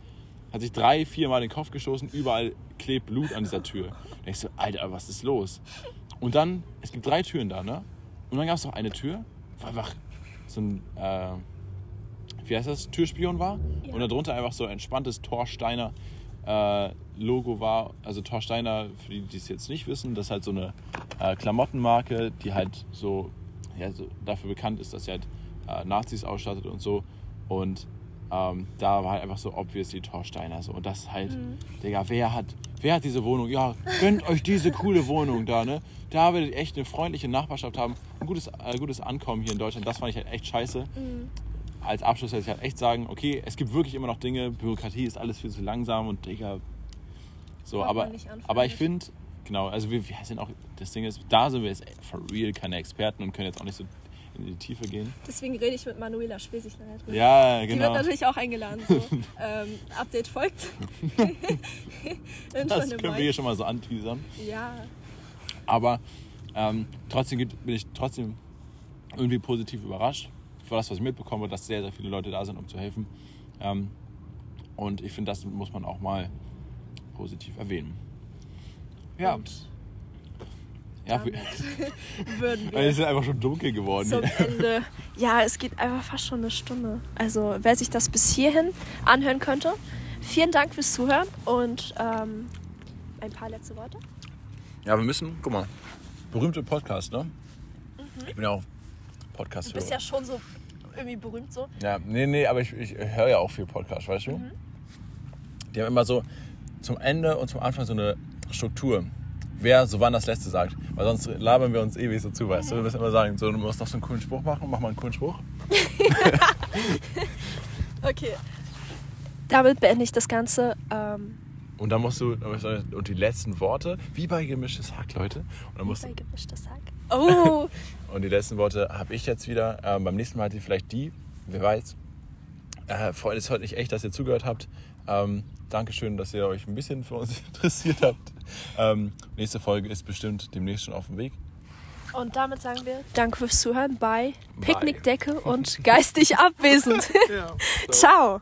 Hat sich drei, vier Mal den Kopf gestoßen, überall klebt Blut an dieser Tür. Und ich so, Alter, was ist los? Und dann, es gibt drei Türen da, ne? Und dann gab es noch eine Tür, wo einfach so ein, äh, wie heißt das, Türspion war. Ja. Und darunter einfach so ein entspanntes Thorsteiner äh, Logo war, also Torsteiner, für die, die es jetzt nicht wissen, das ist halt so eine äh, Klamottenmarke, die halt so, ja, so dafür bekannt ist, dass sie halt äh, Nazis ausstattet und so. Und ähm, da war halt einfach so obviously Torsteiner so. Und das halt, Mhm. Digga, wer hat, wer hat diese Wohnung? Ja, gönnt euch diese coole Wohnung da, ne? Da werdet ihr echt eine freundliche Nachbarschaft haben, ein gutes, äh, gutes Ankommen hier in Deutschland. Das fand ich halt echt scheiße. Mhm. Als Abschluss hätte ich halt echt sagen, okay, es gibt wirklich immer noch Dinge, Bürokratie ist alles viel zu langsam und Digga, so, aber, aber ich finde, genau, also wir, wir sind auch, das Ding ist, da sind wir jetzt for real keine Experten und können jetzt auch nicht so in die Tiefe gehen. Deswegen rede ich mit Manuela Schwesig nachher drüber. Ja, Die genau. wird natürlich auch eingeladen. So. ähm, Update folgt. Das können wir hier schon mal so anteasern. Ja, Aber ähm, trotzdem bin ich trotzdem irgendwie positiv überrascht für das, was ich mitbekomme, dass sehr, sehr viele Leute da sind, um zu helfen. Ähm, und ich finde, das muss man auch mal positiv erwähnen. Ja, und ja würden wir es ist einfach schon dunkel geworden. zum Ende. Ja, es geht einfach fast schon eine Stunde. Also wer sich das bis hierhin anhören könnte, vielen Dank fürs Zuhören und ähm, ein paar letzte Worte. Ja, wir müssen, guck mal, berühmte Podcast, ne? Ich bin ja auch podcast Mhm. Du bist ja schon so irgendwie berühmt so. Ja, nee, nee, aber ich, ich höre ja auch viel Podcast, weißt du? Die haben immer so zum Ende und zum Anfang so eine Struktur. Wer so wann das Letzte sagt. Weil sonst labern wir uns ewig so zu, weißt du? Du musst immer sagen, so, du musst noch so einen coolen Spruch machen, mach mal einen coolen Spruch. Okay. Damit beende ich das Ganze. Ähm, Und dann musst du, und die letzten Worte, wie bei gemischtes Hack, Leute. Und, dann musst bei du, gemischtes Hack. Oh, und die letzten Worte habe ich jetzt wieder. Ähm, beim nächsten Mal hat die vielleicht die, wer weiß. Äh, freut es heute nicht echt, dass ihr zugehört habt. Ähm, Dankeschön, dass ihr euch ein bisschen für uns interessiert habt. Ähm, nächste Folge ist bestimmt demnächst schon auf dem Weg. und damit sagen wir Danke fürs Zuhören bei Bye. Picknickdecke und geistig abwesend. Ja. Ciao.